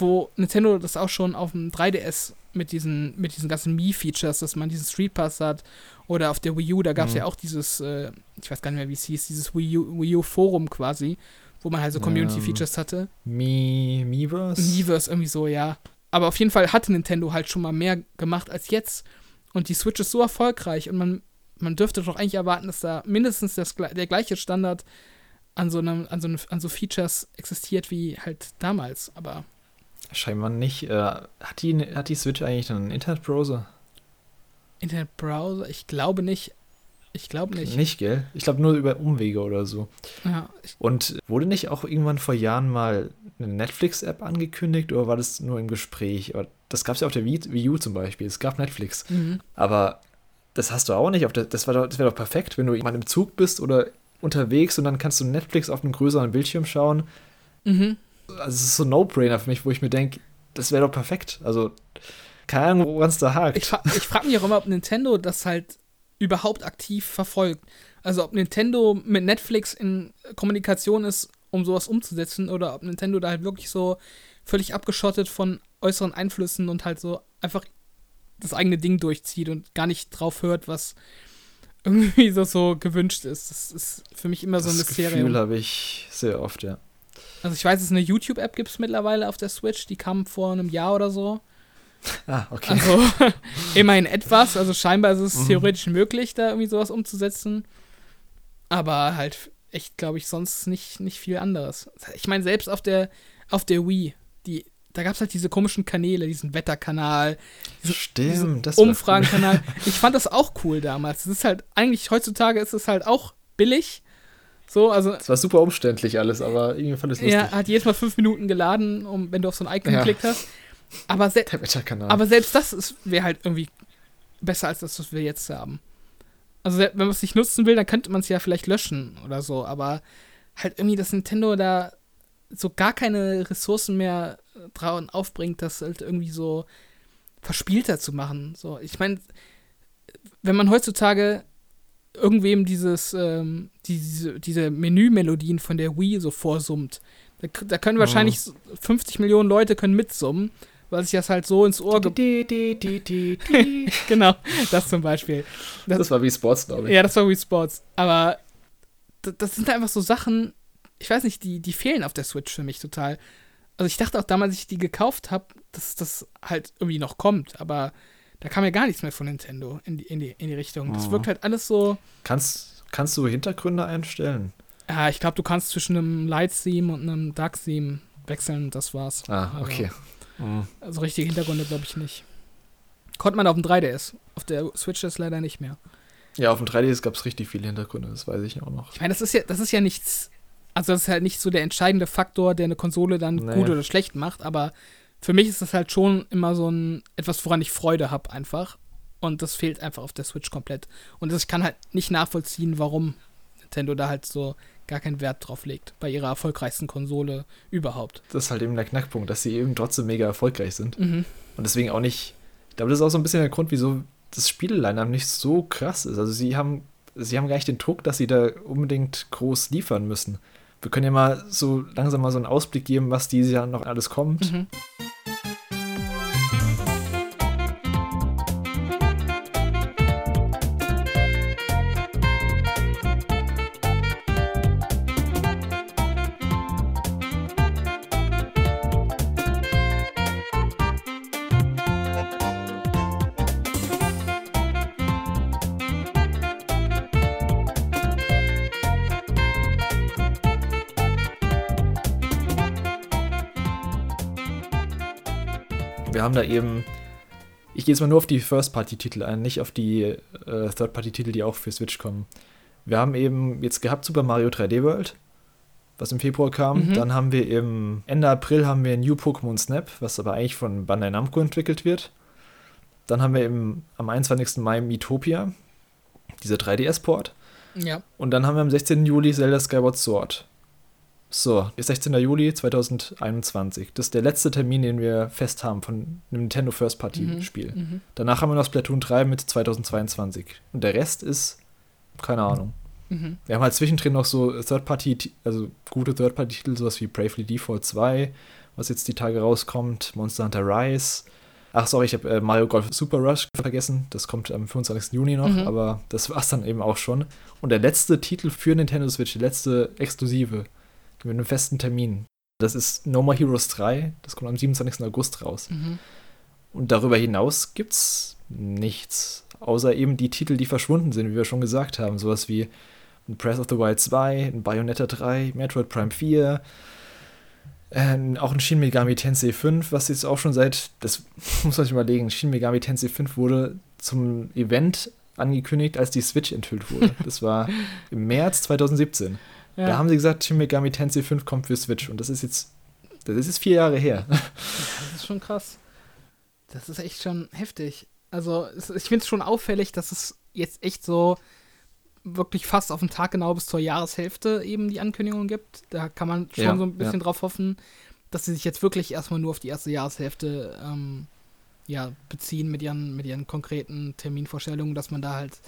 wo Nintendo das auch schon auf dem 3DS mit diesen, mit diesen ganzen Mii-Features, dass man diesen Street Pass hat. Oder auf der Wii U, da gab es mhm. ja auch dieses, äh, ich weiß gar nicht mehr, wie es hieß, dieses Wii U, Wii U Forum quasi, wo man halt so Community-Features ähm, hatte. Mi, Miiverse? Miiverse, irgendwie so, ja. Aber auf jeden Fall hatte Nintendo halt schon mal mehr gemacht als jetzt. Und die Switch ist so erfolgreich und man, man dürfte doch eigentlich erwarten, dass da mindestens das, der gleiche Standard an so, einem, an, so einem, an so Features existiert wie halt damals. Aber Scheinbar nicht. Äh, hat, die, hat die Switch eigentlich einen Internetbrowser? Internetbrowser? Ich glaube nicht. Ich glaube nicht. Nicht, gell? Ich glaube nur über Umwege oder so. Ja. Und wurde nicht auch irgendwann vor Jahren mal eine Netflix-App angekündigt oder war das nur im Gespräch? Aber das gab es ja auf der Wii, U zum Beispiel. Es gab Netflix. Mhm. Aber das hast du auch nicht. Das, wäre doch perfekt, wenn du jemand im Zug bist oder unterwegs und dann kannst du Netflix auf einem größeren Bildschirm schauen. Mhm also es ist so ein No-Brainer für mich, wo ich mir denke, das wäre doch perfekt. Also, keine Ahnung, woran es da hakt. Ich, fra ich frage mich auch immer, ob Nintendo das halt überhaupt aktiv verfolgt. Also, ob Nintendo mit Netflix in Kommunikation ist, um sowas umzusetzen, oder ob Nintendo da halt wirklich so völlig abgeschottet von äußeren Einflüssen und halt so einfach das eigene Ding durchzieht und gar nicht drauf hört, was irgendwie so, so gewünscht ist. Das ist für mich immer so ein Mysterium. Das Gefühl habe ich sehr oft, ja. Also ich weiß, es eine YouTube-App gibt es mittlerweile auf der Switch, die kam vor einem Jahr oder so. Ah, okay. Also immerhin etwas. Also scheinbar ist es mhm. theoretisch möglich, da irgendwie sowas umzusetzen. Aber halt echt, glaube ich, sonst nicht, nicht viel anderes. Ich meine, selbst auf der, auf der Wii, die, da gab es halt diese komischen Kanäle, diesen Wetterkanal, diesen, diesen Umfragenkanal. Cool. Ich fand das auch cool damals. Das ist halt, eigentlich heutzutage ist es halt auch billig, so, also. Es war super umständlich alles, aber irgendwie fand ich es lustig. Ja, hat jedes Mal fünf Minuten geladen, um, wenn du auf so ein Icon ja. geklickt hast. Aber, se aber selbst das wäre halt irgendwie besser als das, was wir jetzt haben. Also, wenn man es nicht nutzen will, dann könnte man es ja vielleicht löschen oder so, aber halt irgendwie, dass Nintendo da so gar keine Ressourcen mehr drauf aufbringt, das halt irgendwie so verspielter zu machen. So, ich meine, wenn man heutzutage irgendwem dieses, ähm, diese, diese Menümelodien von der Wii so vorsummt. Da, da können wahrscheinlich oh. 50 Millionen Leute können mitsummen, weil sich das halt so ins Ohr Genau, das zum Beispiel. Das, das war wie Sports, glaube ich. Ja, das war wie Sports. Aber das, das sind einfach so Sachen, ich weiß nicht, die, die fehlen auf der Switch für mich total. Also ich dachte auch damals, als ich die gekauft habe, dass das halt irgendwie noch kommt, aber da kam ja gar nichts mehr von Nintendo in die, in die, in die Richtung. Das oh. wirkt halt alles so. Kannst, kannst du Hintergründe einstellen? Ja, ich glaube, du kannst zwischen einem Light-Theme und einem Dark-Theme wechseln, das war's. Ah, okay. Mhm. Also richtige Hintergründe glaube ich nicht. Konnte man auf dem 3DS. Auf der Switch ist leider nicht mehr. Ja, auf dem 3DS gab es richtig viele Hintergründe, das weiß ich auch noch. Ich meine, das ist ja, das ist ja nichts. Also das ist halt nicht so der entscheidende Faktor, der eine Konsole dann nee. gut oder schlecht macht, aber für mich ist das halt schon immer so ein etwas, woran ich Freude habe einfach. Und das fehlt einfach auf der Switch komplett. Und ich kann halt nicht nachvollziehen, warum Nintendo da halt so gar keinen Wert drauf legt, bei ihrer erfolgreichsten Konsole überhaupt. Das ist halt eben der Knackpunkt, dass sie eben trotzdem mega erfolgreich sind. Mhm. Und deswegen auch nicht, ich glaube, das ist auch so ein bisschen der Grund, wieso das Spieleleiner nicht so krass ist. Also sie haben, sie haben gar nicht den Druck, dass sie da unbedingt groß liefern müssen. Wir können ja mal so langsam mal so einen Ausblick geben, was dieses Jahr noch alles kommt. Mhm. Wir haben da eben, ich gehe jetzt mal nur auf die First-Party-Titel ein, nicht auf die äh, Third-Party-Titel, die auch für Switch kommen. Wir haben eben jetzt gehabt Super Mario 3D World, was im Februar kam. Mhm. Dann haben wir im Ende April haben wir New Pokémon Snap, was aber eigentlich von Bandai Namco entwickelt wird. Dann haben wir im, am 21. Mai Miitopia, dieser 3DS-Port. Ja. Und dann haben wir am 16. Juli Zelda Skyward Sword. So, 16. Juli 2021. Das ist der letzte Termin, den wir fest haben von einem Nintendo First Party mhm, Spiel. Mhm. Danach haben wir noch Splatoon 3 mit 2022. Und der Rest ist, keine Ahnung. Mhm. Wir haben halt zwischendrin noch so Third Party, also gute Third Party Titel, sowas wie Bravely Default 2, was jetzt die Tage rauskommt, Monster Hunter Rise. Ach, sorry, ich habe äh, Mario Golf Super Rush vergessen. Das kommt am 25. Juni noch, mhm. aber das war es dann eben auch schon. Und der letzte Titel für Nintendo Switch, die letzte exklusive, mit einem festen Termin. Das ist No More Heroes 3, das kommt am 27. August raus. Mhm. Und darüber hinaus gibt's nichts, außer eben die Titel, die verschwunden sind, wie wir schon gesagt haben. Sowas wie ein Breath of the Wild 2, ein Bayonetta 3, Metroid Prime 4, äh, auch ein Shin Megami Tensei 5, was jetzt auch schon seit, das muss man sich überlegen, Shin Megami Tensei 5 wurde zum Event angekündigt, als die Switch enthüllt wurde. Das war im März 2017. Ja. Da haben sie gesagt, Shin Megami Tensei 5 kommt für Switch und das ist jetzt, das ist vier Jahre her. Das ist schon krass. Das ist echt schon heftig. Also ich finde es schon auffällig, dass es jetzt echt so wirklich fast auf den Tag genau bis zur Jahreshälfte eben die Ankündigung gibt. Da kann man schon ja, so ein bisschen ja. drauf hoffen, dass sie sich jetzt wirklich erstmal nur auf die erste Jahreshälfte ähm, ja, beziehen mit ihren, mit ihren konkreten Terminvorstellungen, dass man da halt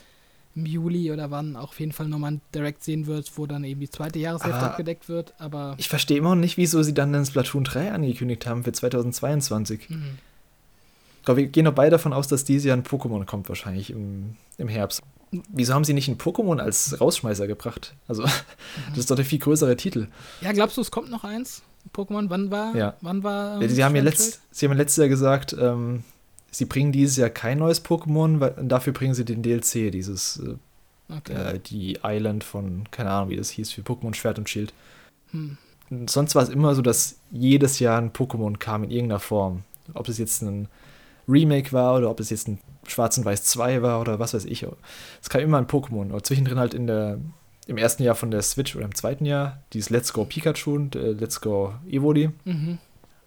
im Juli oder wann auch auf jeden Fall nochmal ein Direct sehen wird, wo dann eben die zweite Jahreshälfte abgedeckt wird. Aber ich verstehe immer noch nicht, wieso sie dann den Splatoon 3 angekündigt haben für 2022. Mhm. Ich glaube, wir gehen noch beide davon aus, dass dieses Jahr ein Pokémon kommt, wahrscheinlich im, im Herbst. Wieso haben sie nicht ein Pokémon als Rausschmeißer gebracht? Also, mhm. das ist doch der viel größere Titel. Ja, glaubst du, es kommt noch eins? Pokémon, wann war? Ja. Wann war? Ähm, sie, haben ja letzt, sie haben letztes Jahr gesagt, ähm, sie bringen dieses Jahr kein neues Pokémon, weil, dafür bringen sie den DLC, dieses äh, okay. äh, die Island von, keine Ahnung, wie das hieß, für Pokémon Schwert und Schild. Hm. Sonst war es immer so, dass jedes Jahr ein Pokémon kam in irgendeiner Form. Ob es jetzt ein Remake war oder ob es jetzt ein Schwarz und Weiß 2 war oder was weiß ich. Es kam immer ein Pokémon. Oder zwischendrin halt in der, im ersten Jahr von der Switch oder im zweiten Jahr dieses Let's Go Pikachu und äh, Let's Go Evoli. Mhm.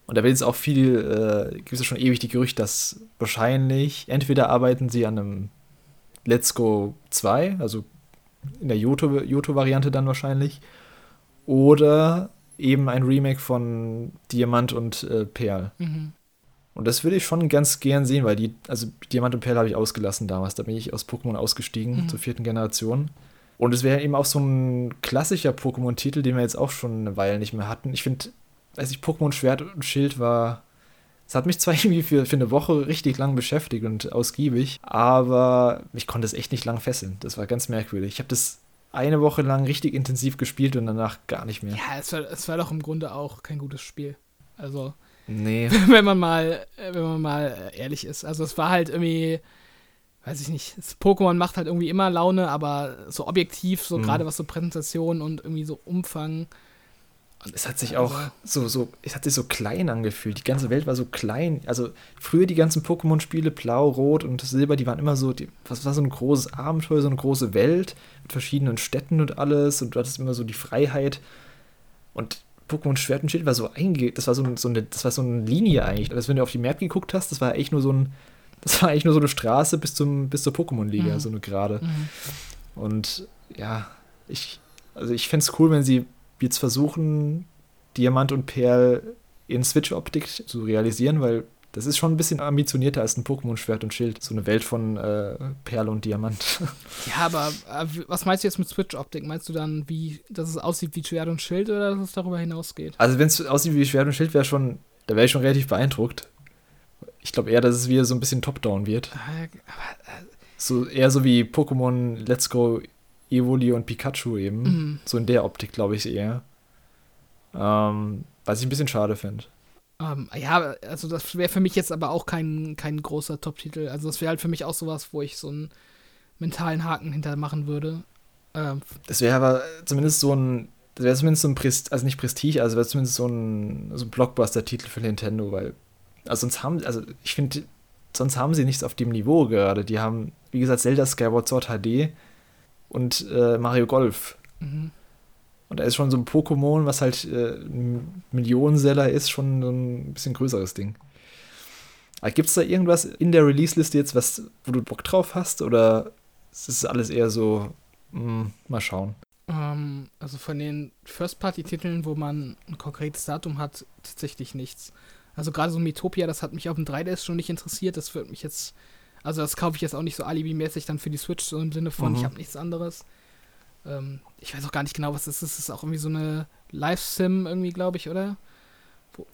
Und da wird jetzt auch viel, äh, gibt es schon ewig die Gerüchte, dass wahrscheinlich entweder arbeiten sie an einem Let's Go 2, also in der Yoto-Variante dann wahrscheinlich, oder eben ein Remake von Diamant und äh, Perl. Mhm. Und das würde ich schon ganz gern sehen, weil die, also Diamant und Perl habe ich ausgelassen damals, da bin ich aus Pokémon ausgestiegen mhm. zur vierten Generation. Und es wäre eben auch so ein klassischer Pokémon-Titel, den wir jetzt auch schon eine Weile nicht mehr hatten. Ich finde, weiß ich, Pokémon Schwert und Schild war. Es hat mich zwar irgendwie für, für eine Woche richtig lang beschäftigt und ausgiebig, aber ich konnte es echt nicht lang fesseln. Das war ganz merkwürdig. Ich habe das eine Woche lang richtig intensiv gespielt und danach gar nicht mehr. Ja, es war, es war doch im Grunde auch kein gutes Spiel. Also. Nee. Wenn man mal, wenn man mal ehrlich ist. Also es war halt irgendwie, weiß ich nicht, Pokémon macht halt irgendwie immer Laune, aber so objektiv, so mhm. gerade was so Präsentation und irgendwie so Umfang es hat sich auch so, so, es hat sich so klein angefühlt. Die ganze Welt war so klein. Also früher die ganzen Pokémon-Spiele, Blau, Rot und Silber, die waren immer so, die, was war so ein großes Abenteuer, so eine große Welt mit verschiedenen Städten und alles. Und du hattest immer so die Freiheit. Und Pokémon Schwert und Schild war so einge, das war so, so eine, das war so eine Linie eigentlich. Also wenn du auf die Map geguckt hast, das war echt nur so ein, das war eigentlich nur so eine Straße bis zum, bis zur Pokémon-Liga, mhm. so eine gerade. Mhm. Und ja, ich, also ich fände es cool, wenn sie jetzt versuchen, Diamant und Perl in Switch-Optik zu realisieren, weil das ist schon ein bisschen ambitionierter als ein Pokémon-Schwert und Schild. So eine Welt von äh, Perle und Diamant. Ja, aber äh, was meinst du jetzt mit Switch-Optik? Meinst du dann, wie, dass es aussieht wie Schwert und Schild oder dass es darüber hinausgeht? Also, wenn es aussieht wie Schwert und Schild, wäre schon, da wäre ich schon relativ beeindruckt. Ich glaube eher, dass es wieder so ein bisschen top-down wird. Äh, aber, äh, so eher so wie Pokémon Let's Go Evoli und Pikachu eben. Mhm. So in der Optik, glaube ich, eher. Ähm, was ich ein bisschen schade finde. Ähm, ja, also das wäre für mich jetzt aber auch kein, kein großer Top-Titel. Also das wäre halt für mich auch sowas, wo ich so einen mentalen Haken hinter machen würde. Ähm, das wäre aber zumindest so ein, das wäre zumindest so ein Prest, also nicht Prestige, also wäre zumindest so ein, so ein Blockbuster-Titel für Nintendo, weil, also sonst haben, also ich finde, sonst haben sie nichts auf dem Niveau gerade. Die haben, wie gesagt, Zelda Skyward Sword HD und äh, Mario Golf. Mhm. Und da ist schon so ein Pokémon, was halt äh, ein Millionenseller ist, schon so ein bisschen größeres Ding. Gibt es da irgendwas in der Release-Liste jetzt, was, wo du Bock drauf hast? Oder ist es alles eher so, mh, hm, mal schauen? Um, ähm, also von den First-Party-Titeln, wo man ein konkretes Datum hat, tatsächlich nichts. Also gerade so Metopia, das hat mich auf dem 3DS schon nicht interessiert. Das wird mich jetzt, also das kaufe ich jetzt auch nicht so alibimäßig dann für die Switch, so im Sinne von, mhm. ich habe nichts anderes. Ähm, ich weiß auch gar nicht genau, was das ist. Das ist auch irgendwie so eine Live-Sim irgendwie, glaube ich, oder?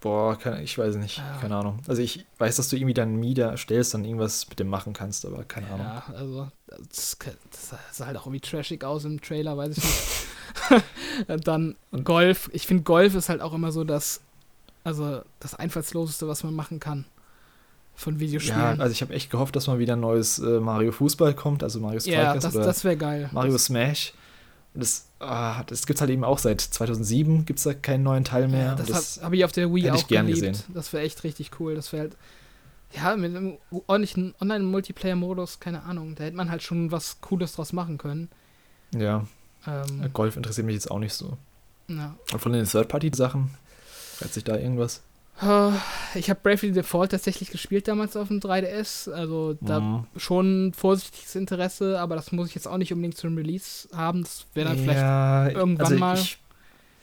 Boah, kann, ich weiß nicht, ja. keine Ahnung. Also ich weiß, dass du irgendwie dann Mieter stellst und irgendwas mit dem machen kannst, aber keine Ahnung. Ja, also das, das sah halt auch irgendwie trashig aus im Trailer, weiß ich nicht. dann Golf. Ich finde Golf ist halt auch immer so das, also das einfallsloseste, was man machen kann von Videospielen. Ja, also ich habe echt gehofft, dass mal wieder ein neues äh, Mario Fußball kommt, also Mario Strikers ja, das, oder das wäre geil. Mario Smash. Das, ah, das gibt es halt eben auch seit 2007, gibt es da keinen neuen Teil mehr. Ja, das, das habe ich auf der Wii auch gern geliebt. gesehen. Das wäre echt richtig cool. Das wäre halt, ja, mit einem ordentlichen Online-Multiplayer-Modus, keine Ahnung, da hätte man halt schon was Cooles draus machen können. Ja. Ähm, Golf interessiert mich jetzt auch nicht so. Ja. Und von den Third-Party-Sachen, hat sich da irgendwas? Ich habe Bravely Default tatsächlich gespielt damals auf dem 3DS. Also da mhm. schon vorsichtiges Interesse, aber das muss ich jetzt auch nicht unbedingt zum Release haben. Das wäre dann ja, vielleicht irgendwann also mal. Ich,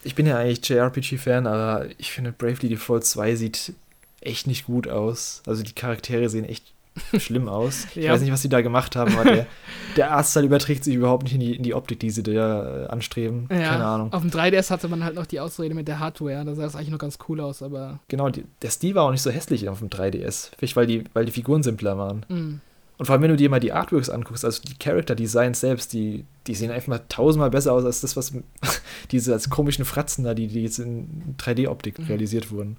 ich, bin ja eigentlich JRPG-Fan, aber ich finde Bravely Default 2 sieht echt nicht gut aus. Also die Charaktere sehen echt schlimm aus. Ich ja. weiß nicht, was sie da gemacht haben, aber der, der Artstyle überträgt sich überhaupt nicht in die, in die Optik, die sie da anstreben. Ja, Keine Ahnung. Auf dem 3DS hatte man halt noch die Ausrede mit der Hardware. Da sah es eigentlich noch ganz cool aus, aber. Genau, die, der Stil war auch nicht so hässlich auf dem 3DS. Vielleicht, weil die, weil die Figuren simpler waren. Mhm. Und vor allem, wenn du dir mal die Artworks anguckst, also die Character Designs selbst, die, die sehen einfach mal tausendmal besser aus als das, was diese als komischen Fratzen da, die, die jetzt in 3D-Optik mhm. realisiert wurden.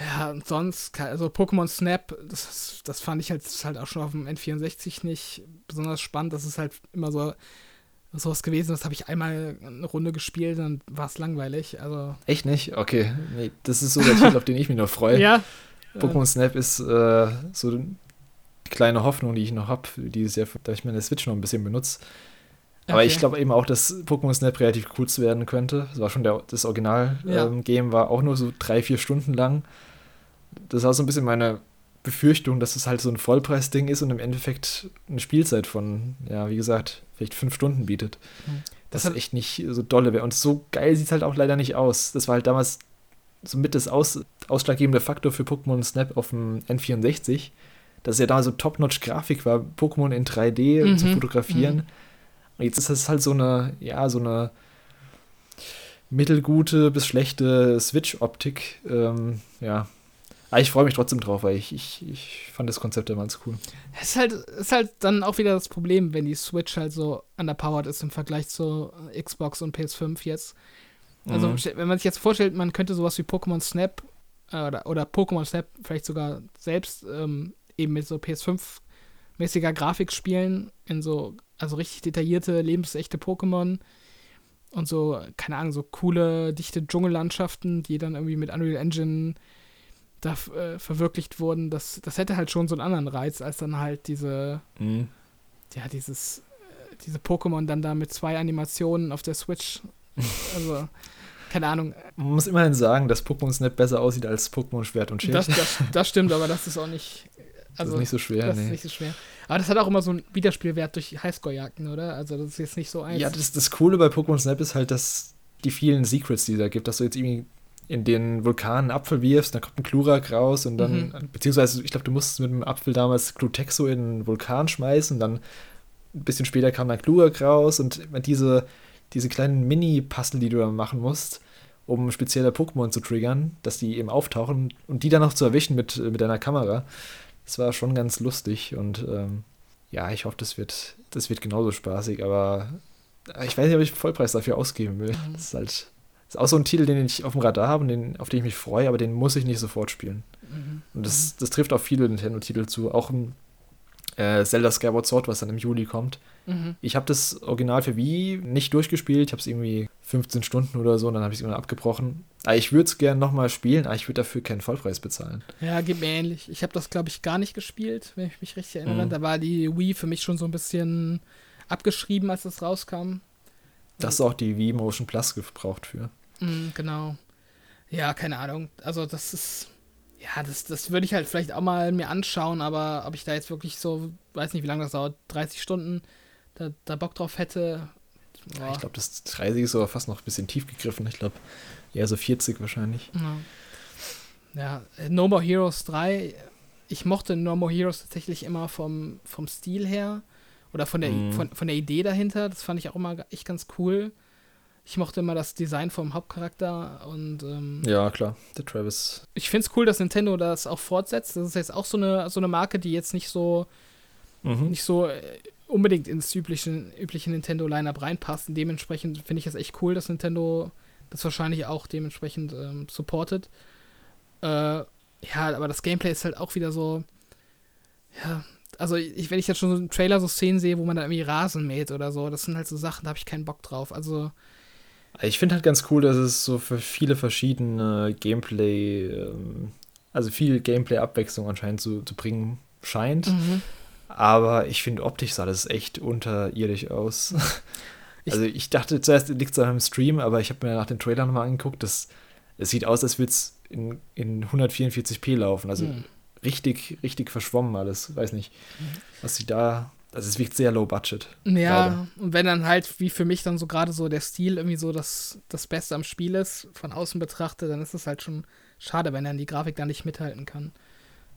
Ja, und sonst, also Pokémon Snap, das, das fand ich halt, halt auch schon auf dem N64 nicht besonders spannend. Das ist halt immer so sowas gewesen, das habe ich einmal eine Runde gespielt, dann war es langweilig. Also Echt nicht? Okay. Nee, das ist so der Titel, auf den ich mich noch freue. Ja. Pokémon Snap ist äh, so die kleine Hoffnung, die ich noch habe, dieses Jahr, da ich meine Switch noch ein bisschen benutze. Aber okay. ich glaube eben auch, dass Pokémon Snap relativ kurz werden könnte. Das war schon der, das Original-Game, ja. ähm, war auch nur so drei, vier Stunden lang das war so ein bisschen meine Befürchtung, dass es halt so ein Vollpreis-Ding ist und im Endeffekt eine Spielzeit von, ja, wie gesagt, vielleicht fünf Stunden bietet. Mhm. Das, das echt nicht so dolle wäre. Und so geil sieht es halt auch leider nicht aus. Das war halt damals so mit das aus, ausschlaggebende Faktor für Pokémon Snap auf dem N64, dass es ja damals so Top-Notch-Grafik war, Pokémon in 3D mhm. zu fotografieren. Mhm. Und jetzt ist das halt so eine, ja, so eine mittelgute bis schlechte Switch-Optik. Ähm, ja, aber ich freue mich trotzdem drauf, weil ich, ich, ich fand das Konzept damals cool. Es ist halt, ist halt dann auch wieder das Problem, wenn die Switch halt so underpowered ist im Vergleich zu Xbox und PS5 jetzt. Also, mhm. wenn man sich jetzt vorstellt, man könnte sowas wie Pokémon Snap äh, oder, oder Pokémon Snap vielleicht sogar selbst ähm, eben mit so PS5-mäßiger Grafik spielen, in so, also richtig detaillierte, lebensechte Pokémon. und so, keine Ahnung, so coole, dichte Dschungellandschaften, die dann irgendwie mit Unreal Engine da äh, verwirklicht wurden, das, das hätte halt schon so einen anderen Reiz, als dann halt diese, mhm. ja, dieses, äh, diese Pokémon dann da mit zwei Animationen auf der Switch. Also, keine Ahnung. Man muss immerhin sagen, dass Pokémon Snap besser aussieht als Pokémon Schwert und Schild. Das, das, das stimmt, aber das ist auch nicht. Also, das ist nicht so schwer, Das nee. ist nicht so schwer. Aber das hat auch immer so einen Wiederspielwert durch Highscore-Jagden, oder? Also, das ist jetzt nicht so eins. Ja, das, das Coole bei Pokémon Snap ist halt, dass die vielen Secrets, die da gibt, dass du jetzt irgendwie in den Vulkan einen Apfel wirfst, dann kommt ein Glurak raus und dann, mhm. beziehungsweise ich glaube, du musstest mit dem Apfel damals Glutexo in den Vulkan schmeißen, dann ein bisschen später kam dann Glurak raus und diese, diese kleinen Mini-Puzzle, die du da machen musst, um spezielle Pokémon zu triggern, dass die eben auftauchen und die dann noch zu erwischen mit, mit deiner Kamera. Das war schon ganz lustig und ähm, ja, ich hoffe, das wird, das wird genauso spaßig, aber ich weiß nicht, ob ich Vollpreis dafür ausgeben will. Mhm. Das ist halt ist auch so ein Titel, den ich auf dem Radar habe und den, auf den ich mich freue, aber den muss ich nicht sofort spielen. Mhm. Und das, das trifft auf viele Nintendo-Titel zu. Auch ein äh, Zelda Skyward Sword, was dann im Juli kommt. Mhm. Ich habe das Original für Wii nicht durchgespielt. Ich habe es irgendwie 15 Stunden oder so und dann habe ich es immer abgebrochen. Aber ich würde es gerne nochmal spielen, aber ich würde dafür keinen Vollpreis bezahlen. Ja, geht mir ähnlich. Ich habe das, glaube ich, gar nicht gespielt, wenn ich mich richtig erinnere. Mhm. Da war die Wii für mich schon so ein bisschen abgeschrieben, als es rauskam. Das ist auch die Wii Motion Plus gebraucht für. Mm, genau. Ja, keine Ahnung. Also das ist, ja, das, das würde ich halt vielleicht auch mal mir anschauen, aber ob ich da jetzt wirklich so, weiß nicht, wie lange das dauert, 30 Stunden, da, da Bock drauf hätte. Ja, ich glaube, das 30 ist aber fast noch ein bisschen tief gegriffen. Ich glaube, eher so 40 wahrscheinlich. Ja. ja, No More Heroes 3. Ich mochte No More Heroes tatsächlich immer vom, vom Stil her oder von der, mm. von, von der Idee dahinter. Das fand ich auch immer echt ganz cool. Ich mochte immer das Design vom Hauptcharakter und ähm, ja, klar, der Travis. Ich finde es cool, dass Nintendo das auch fortsetzt. Das ist jetzt auch so eine, so eine Marke, die jetzt nicht so mhm. nicht so äh, unbedingt ins übliche, übliche Nintendo-Lineup reinpasst. Und dementsprechend finde ich es echt cool, dass Nintendo das wahrscheinlich auch dementsprechend ähm, supportet. Äh, ja, aber das Gameplay ist halt auch wieder so. Ja, also ich, wenn ich jetzt schon so einen Trailer so Szenen sehe, wo man da irgendwie Rasen mäht oder so, das sind halt so Sachen, da habe ich keinen Bock drauf. Also ich finde halt ganz cool, dass es so für viele verschiedene Gameplay, ähm, also viel Gameplay-Abwechslung anscheinend zu, zu bringen scheint. Mhm. Aber ich finde, optisch sah das echt unterirdisch aus. also ich dachte zuerst, liegt es an einem Stream, aber ich habe mir nach den Trailern nochmal angeguckt, das, es sieht aus, als würde es in, in 144p laufen. Also mhm. richtig, richtig verschwommen alles. Weiß nicht, mhm. was sie da also es wirkt sehr low budget. Ja, leider. und wenn dann halt, wie für mich dann so gerade so der Stil irgendwie so das, das Beste am Spiel ist, von außen betrachtet, dann ist es halt schon schade, wenn dann die Grafik da nicht mithalten kann.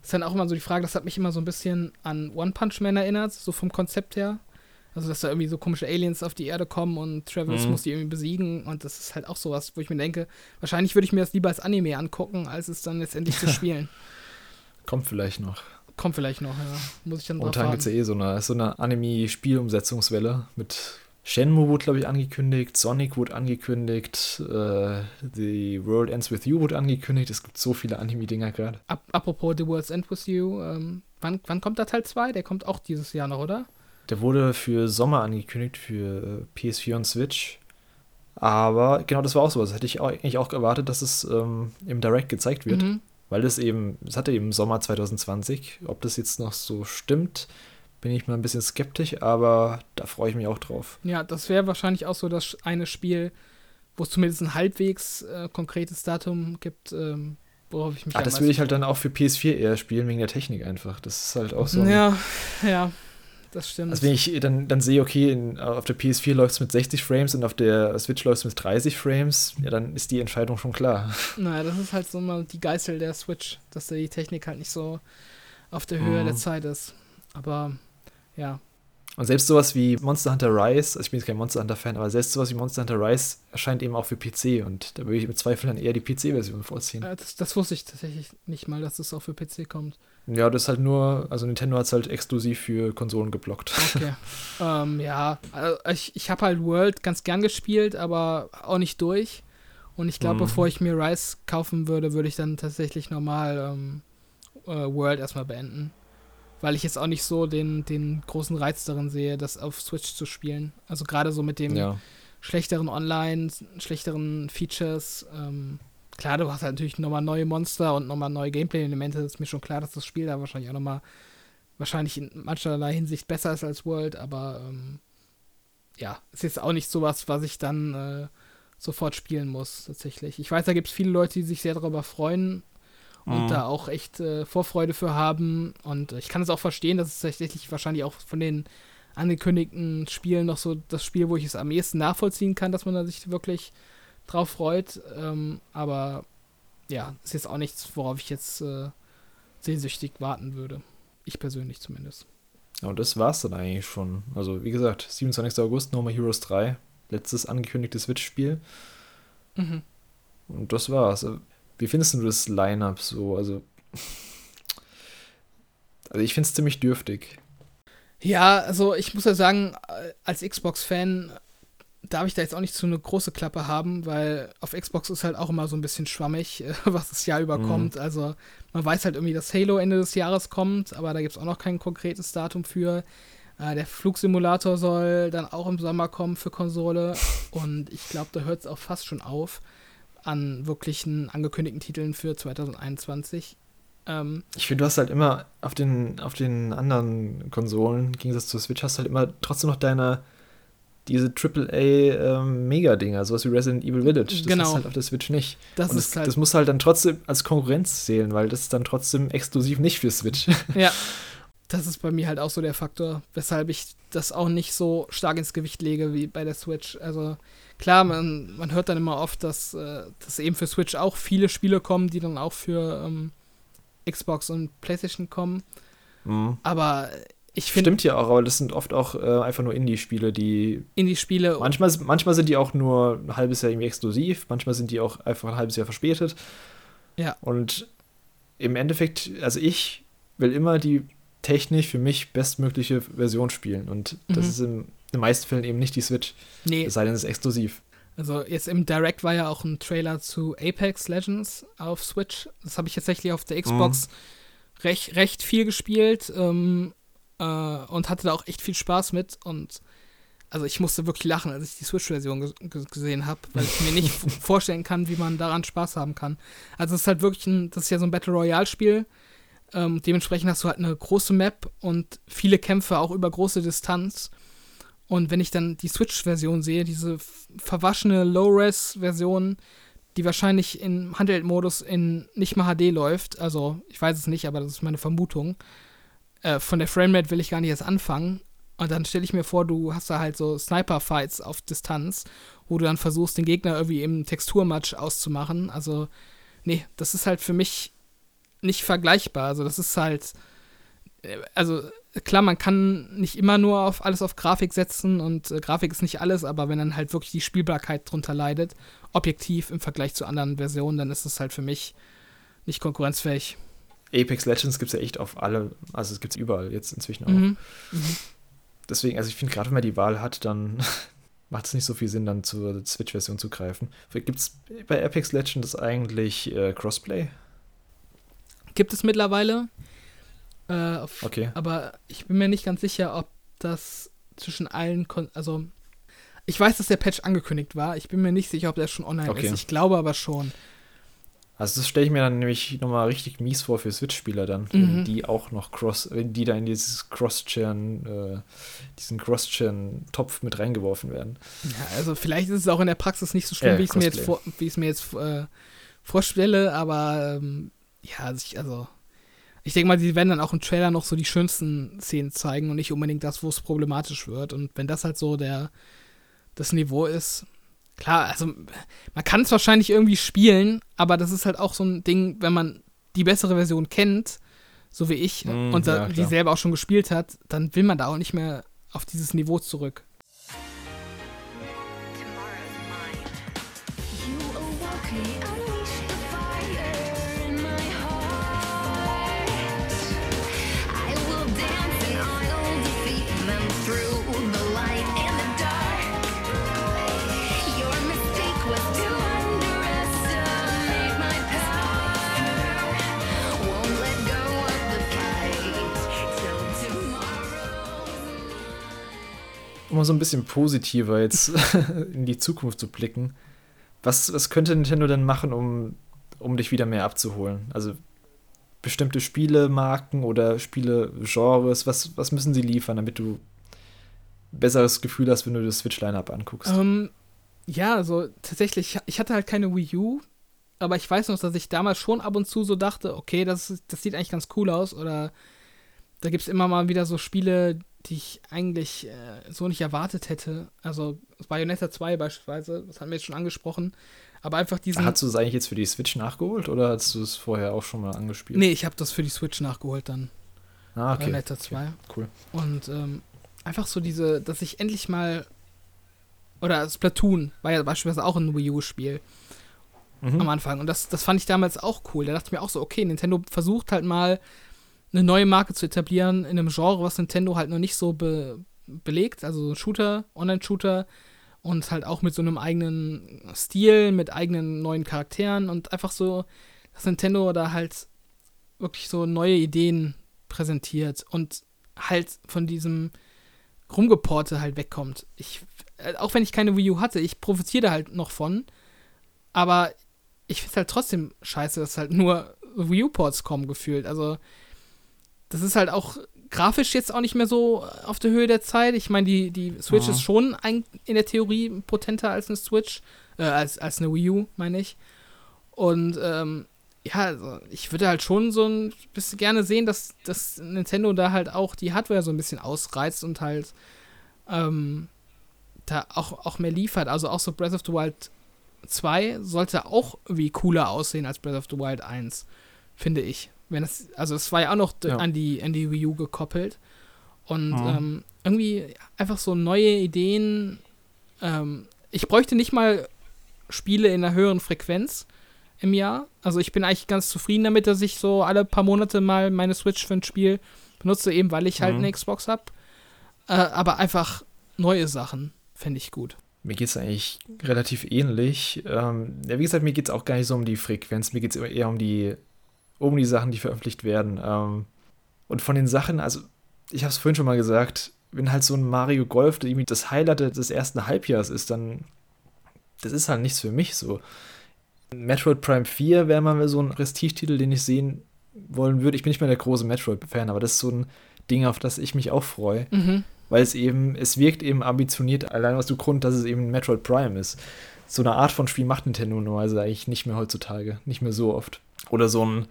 Das ist dann auch immer so die Frage, das hat mich immer so ein bisschen an One Punch Man erinnert, so vom Konzept her. Also, dass da irgendwie so komische Aliens auf die Erde kommen und Travis mhm. muss die irgendwie besiegen. Und das ist halt auch sowas, wo ich mir denke, wahrscheinlich würde ich mir das lieber als Anime angucken, als es dann letztendlich zu spielen. Kommt vielleicht noch. Kommt vielleicht noch, ja. Muss ich dann drauf Momentan gibt es ja eh so eine, so eine Anime-Spielumsetzungswelle mit Shenmue wurde, glaube ich, angekündigt, Sonic wurde angekündigt, äh, The World Ends With You wurde angekündigt. Es gibt so viele Anime-Dinger gerade. apropos The World Ends With You, ähm, wann, wann kommt der Teil 2? Der kommt auch dieses Jahr noch, oder? Der wurde für Sommer angekündigt, für äh, PS4 und Switch. Aber genau das war auch so. Das hätte ich auch, eigentlich auch erwartet, dass es ähm, im Direct gezeigt wird. Mhm weil das eben, es hatte eben Sommer 2020. Ob das jetzt noch so stimmt, bin ich mal ein bisschen skeptisch, aber da freue ich mich auch drauf. Ja, das wäre wahrscheinlich auch so das eine Spiel, wo es zumindest ein halbwegs äh, konkretes Datum gibt, ähm, worauf ich mich Ah, das würde ich halt dann auch für PS4 eher spielen, wegen der Technik einfach. Das ist halt auch so. Ja, ja das stimmt. Also wenn ich dann, dann sehe, okay, in, auf der PS4 läuft es mit 60 Frames und auf der Switch läuft es mit 30 Frames, ja, dann ist die Entscheidung schon klar. Naja, das ist halt so mal die Geißel der Switch, dass da die Technik halt nicht so auf der Höhe mhm. der Zeit ist. Aber ja, und selbst sowas wie Monster Hunter Rise, also ich bin jetzt kein Monster Hunter-Fan, aber selbst sowas wie Monster Hunter Rise erscheint eben auch für PC und da würde ich im Zweifel dann eher die PC-Version vorziehen. Äh, das, das, wusste ich tatsächlich nicht mal, dass das auch für PC kommt. Ja, das ist halt nur, also Nintendo hat es halt exklusiv für Konsolen geblockt. Okay. ähm, ja, also ich, ich habe halt World ganz gern gespielt, aber auch nicht durch. Und ich glaube, mhm. bevor ich mir Rise kaufen würde, würde ich dann tatsächlich normal ähm, äh, World erstmal beenden weil ich jetzt auch nicht so den, den großen Reiz darin sehe, das auf Switch zu spielen. Also gerade so mit dem ja. schlechteren Online, schlechteren Features. Ähm, klar, du hast halt natürlich nochmal neue Monster und nochmal neue Gameplay-Elemente. Ist mir schon klar, dass das Spiel da wahrscheinlich auch nochmal wahrscheinlich in mancherlei Hinsicht besser ist als World, aber ähm, ja, ist jetzt auch nicht sowas, was ich dann äh, sofort spielen muss, tatsächlich. Ich weiß, da gibt es viele Leute, die sich sehr darüber freuen und mhm. da auch echt äh, Vorfreude für haben. Und ich kann es auch verstehen, dass es tatsächlich wahrscheinlich auch von den angekündigten Spielen noch so das Spiel, wo ich es am ehesten nachvollziehen kann, dass man da sich wirklich drauf freut. Ähm, aber ja, ist jetzt auch nichts, worauf ich jetzt äh, sehnsüchtig warten würde. Ich persönlich zumindest. Ja, und das war's dann eigentlich schon. Also, wie gesagt, 27. August, No More Heroes 3, letztes angekündigtes Switch-Spiel. Mhm. Und das war's. Wie findest du das Line-Up so? Also, also ich finde es ziemlich dürftig. Ja, also ich muss ja sagen, als Xbox-Fan darf ich da jetzt auch nicht so eine große Klappe haben, weil auf Xbox ist halt auch immer so ein bisschen schwammig, was das Jahr über mhm. Also man weiß halt irgendwie, dass Halo Ende des Jahres kommt, aber da gibt es auch noch kein konkretes Datum für. Äh, der Flugsimulator soll dann auch im Sommer kommen für Konsole und ich glaube, da hört es auch fast schon auf an wirklichen angekündigten Titeln für 2021. Ähm, ich finde, du hast halt immer auf den, auf den anderen Konsolen, im Gegensatz zur Switch, hast halt immer trotzdem noch deine diese AAA-Mega-Dinger, ähm, sowas wie Resident Evil Village. Das genau. ist halt auf der Switch nicht. Das, Und das, halt das muss halt dann trotzdem als Konkurrenz zählen, weil das ist dann trotzdem exklusiv nicht für Switch. Ja. Das ist bei mir halt auch so der Faktor, weshalb ich das auch nicht so stark ins Gewicht lege wie bei der Switch. Also klar, man, man hört dann immer oft, dass, äh, dass eben für Switch auch viele Spiele kommen, die dann auch für ähm, Xbox und PlayStation kommen. Mhm. Aber ich finde. Stimmt ja auch, aber das sind oft auch äh, einfach nur Indie-Spiele, die. Indie-Spiele. Manchmal, manchmal sind die auch nur ein halbes Jahr irgendwie exklusiv, manchmal sind die auch einfach ein halbes Jahr verspätet. Ja. Und im Endeffekt, also ich will immer die technisch für mich bestmögliche Version spielen. Und mhm. das ist in, in den meisten Fällen eben nicht die Switch. Nee. Es sei denn, es ist exklusiv. Also jetzt im Direct war ja auch ein Trailer zu Apex Legends auf Switch. Das habe ich tatsächlich auf der Xbox mhm. recht, recht viel gespielt. Ähm, äh, und hatte da auch echt viel Spaß mit. Und also ich musste wirklich lachen, als ich die Switch-Version gesehen habe, weil ich mir nicht vorstellen kann, wie man daran Spaß haben kann. Also es ist halt wirklich ein, das ist ja so ein Battle Royale-Spiel. Ähm, dementsprechend hast du halt eine große Map und viele Kämpfe auch über große Distanz. Und wenn ich dann die Switch-Version sehe, diese verwaschene Low-Res-Version, die wahrscheinlich im Handheld-Modus in nicht mal HD läuft, also ich weiß es nicht, aber das ist meine Vermutung, äh, von der Framerate will ich gar nicht erst anfangen. Und dann stelle ich mir vor, du hast da halt so Sniper-Fights auf Distanz, wo du dann versuchst, den Gegner irgendwie im Texturmatch auszumachen. Also, nee, das ist halt für mich nicht vergleichbar. Also, das ist halt. Äh, also, klar, man kann nicht immer nur auf alles auf Grafik setzen und äh, Grafik ist nicht alles, aber wenn dann halt wirklich die Spielbarkeit drunter leidet, objektiv im Vergleich zu anderen Versionen, dann ist es halt für mich nicht konkurrenzfähig. Apex Legends gibt es ja echt auf alle, also es gibt es überall jetzt inzwischen auch. Mhm. Mhm. Deswegen, also ich finde, gerade wenn man die Wahl hat, dann macht es nicht so viel Sinn, dann zur Switch-Version zu greifen. Gibt es bei Apex Legends eigentlich äh, Crossplay? Gibt es mittlerweile. Äh, auf, okay. Aber ich bin mir nicht ganz sicher, ob das zwischen allen, Kon also ich weiß, dass der Patch angekündigt war. Ich bin mir nicht sicher, ob der schon online okay. ist. Ich glaube aber schon. Also das stelle ich mir dann nämlich nochmal richtig mies vor für Switch-Spieler dann, mhm. wenn die auch noch Cross, wenn die da in dieses Cross-Churn, äh, diesen Cross-Churn-Topf mit reingeworfen werden. Ja, also vielleicht ist es auch in der Praxis nicht so schlimm, äh, wie ich es mir jetzt, vor, wie mir jetzt äh, vorstelle, aber ähm, ja, also ich, also ich denke mal, die werden dann auch im Trailer noch so die schönsten Szenen zeigen und nicht unbedingt das, wo es problematisch wird. Und wenn das halt so der das Niveau ist, Klar, also man kann es wahrscheinlich irgendwie spielen, aber das ist halt auch so ein Ding, wenn man die bessere Version kennt, so wie ich, mm, und ja, die selber auch schon gespielt hat, dann will man da auch nicht mehr auf dieses Niveau zurück. Um so ein bisschen positiver jetzt in die Zukunft zu blicken, was, was könnte Nintendo denn machen, um, um dich wieder mehr abzuholen? Also bestimmte Spielemarken oder Spielegenres, was, was müssen sie liefern, damit du besseres Gefühl hast, wenn du das Switch-Line-Up anguckst? Um, ähm, ja, also tatsächlich, ich hatte halt keine Wii U, aber ich weiß noch, dass ich damals schon ab und zu so dachte, okay, das, das sieht eigentlich ganz cool aus oder da gibt es immer mal wieder so Spiele, die ich eigentlich äh, so nicht erwartet hätte. Also Bayonetta 2 beispielsweise, das haben wir jetzt schon angesprochen. Aber einfach diesen. Hast du es eigentlich jetzt für die Switch nachgeholt oder hast du es vorher auch schon mal angespielt? Nee, ich habe das für die Switch nachgeholt dann. Ah, okay. Bayonetta 2. Okay, cool. Und ähm, einfach so diese, dass ich endlich mal. Oder Splatoon war ja beispielsweise auch ein Wii U-Spiel mhm. am Anfang. Und das, das fand ich damals auch cool. Da dachte ich mir auch so, okay, Nintendo versucht halt mal eine neue Marke zu etablieren in einem Genre, was Nintendo halt noch nicht so be belegt. Also Shooter, Online-Shooter und halt auch mit so einem eigenen Stil, mit eigenen neuen Charakteren und einfach so, dass Nintendo da halt wirklich so neue Ideen präsentiert und halt von diesem Rumgeporte halt wegkommt. Ich, äh, auch wenn ich keine Wii U hatte, ich profitiere da halt noch von, aber ich finde halt trotzdem scheiße, dass halt nur Wii U-Ports kommen gefühlt. Also das ist halt auch grafisch jetzt auch nicht mehr so auf der Höhe der Zeit. Ich meine, die, die Switch ja. ist schon ein, in der Theorie potenter als eine Switch, äh, als, als eine Wii U, meine ich. Und ähm, ja, also ich würde halt schon so ein bisschen gerne sehen, dass, dass Nintendo da halt auch die Hardware so ein bisschen ausreizt und halt ähm, da auch, auch mehr liefert. Also auch so Breath of the Wild 2 sollte auch irgendwie cooler aussehen als Breath of the Wild 1, finde ich. Wenn es, also es war ja auch noch ja. an, die, an die Wii U gekoppelt. Und mhm. ähm, irgendwie einfach so neue Ideen. Ähm, ich bräuchte nicht mal Spiele in einer höheren Frequenz im Jahr. Also ich bin eigentlich ganz zufrieden damit, dass ich so alle paar Monate mal meine Switch für ein Spiel benutze, eben weil ich halt mhm. eine Xbox habe. Äh, aber einfach neue Sachen fände ich gut. Mir geht es eigentlich relativ ähnlich. Ähm, ja, wie gesagt, mir geht es auch gar nicht so um die Frequenz, mir geht es eher um die um die Sachen, die veröffentlicht werden. Ähm, und von den Sachen, also ich habe es vorhin schon mal gesagt, wenn halt so ein Mario Golf irgendwie das Highlight des ersten Halbjahres ist, dann das ist halt nichts für mich so. Metroid Prime 4 wäre mal so ein Prestigetitel, den ich sehen wollen würde. Ich bin nicht mehr der große Metroid-Fan, aber das ist so ein Ding, auf das ich mich auch freue. Mhm. Weil es eben, es wirkt eben ambitioniert, allein aus dem Grund, dass es eben Metroid Prime ist. So eine Art von Spiel macht Nintendo nur, also eigentlich nicht mehr heutzutage, nicht mehr so oft. Oder so ein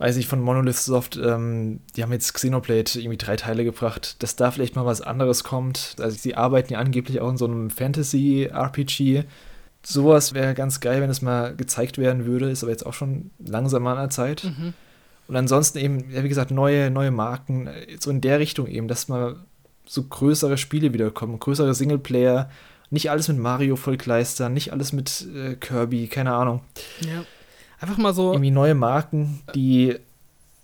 weiß ich, von Monolith Soft, ähm, die haben jetzt Xenoblade irgendwie drei Teile gebracht, dass da vielleicht mal was anderes kommt. Also sie arbeiten ja angeblich auch in so einem Fantasy-RPG. Sowas wäre ganz geil, wenn es mal gezeigt werden würde, ist aber jetzt auch schon langsam an der Zeit. Mhm. Und ansonsten eben, ja, wie gesagt, neue, neue Marken, so in der Richtung eben, dass mal so größere Spiele wiederkommen, größere Singleplayer, nicht alles mit Mario vollkleistern, nicht alles mit äh, Kirby, keine Ahnung. Ja. Einfach mal so. Irgendwie neue Marken, die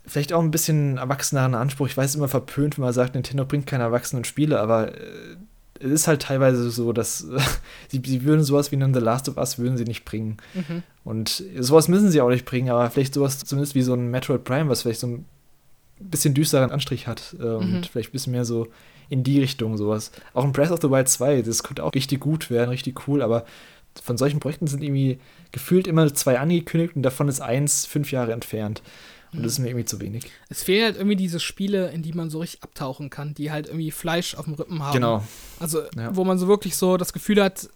vielleicht auch ein bisschen erwachseneren Anspruch. Ich weiß immer verpönt, wenn man sagt, Nintendo bringt keine erwachsenen Spiele, aber äh, es ist halt teilweise so, dass äh, sie, sie, würden sowas wie einen The Last of Us würden sie nicht bringen. Mhm. Und sowas müssen sie auch nicht bringen, aber vielleicht sowas zumindest wie so ein Metroid Prime, was vielleicht so ein bisschen düsteren Anstrich hat äh, und mhm. vielleicht ein bisschen mehr so in die Richtung sowas. Auch ein Breath of the Wild 2, das könnte auch richtig gut werden, richtig cool, aber von solchen Projekten sind irgendwie gefühlt immer zwei angekündigt und davon ist eins fünf Jahre entfernt. Und das ist mir irgendwie zu wenig. Es fehlen halt irgendwie diese Spiele, in die man so richtig abtauchen kann, die halt irgendwie Fleisch auf dem Rippen haben. Genau. Also, ja. wo man so wirklich so das Gefühl hat,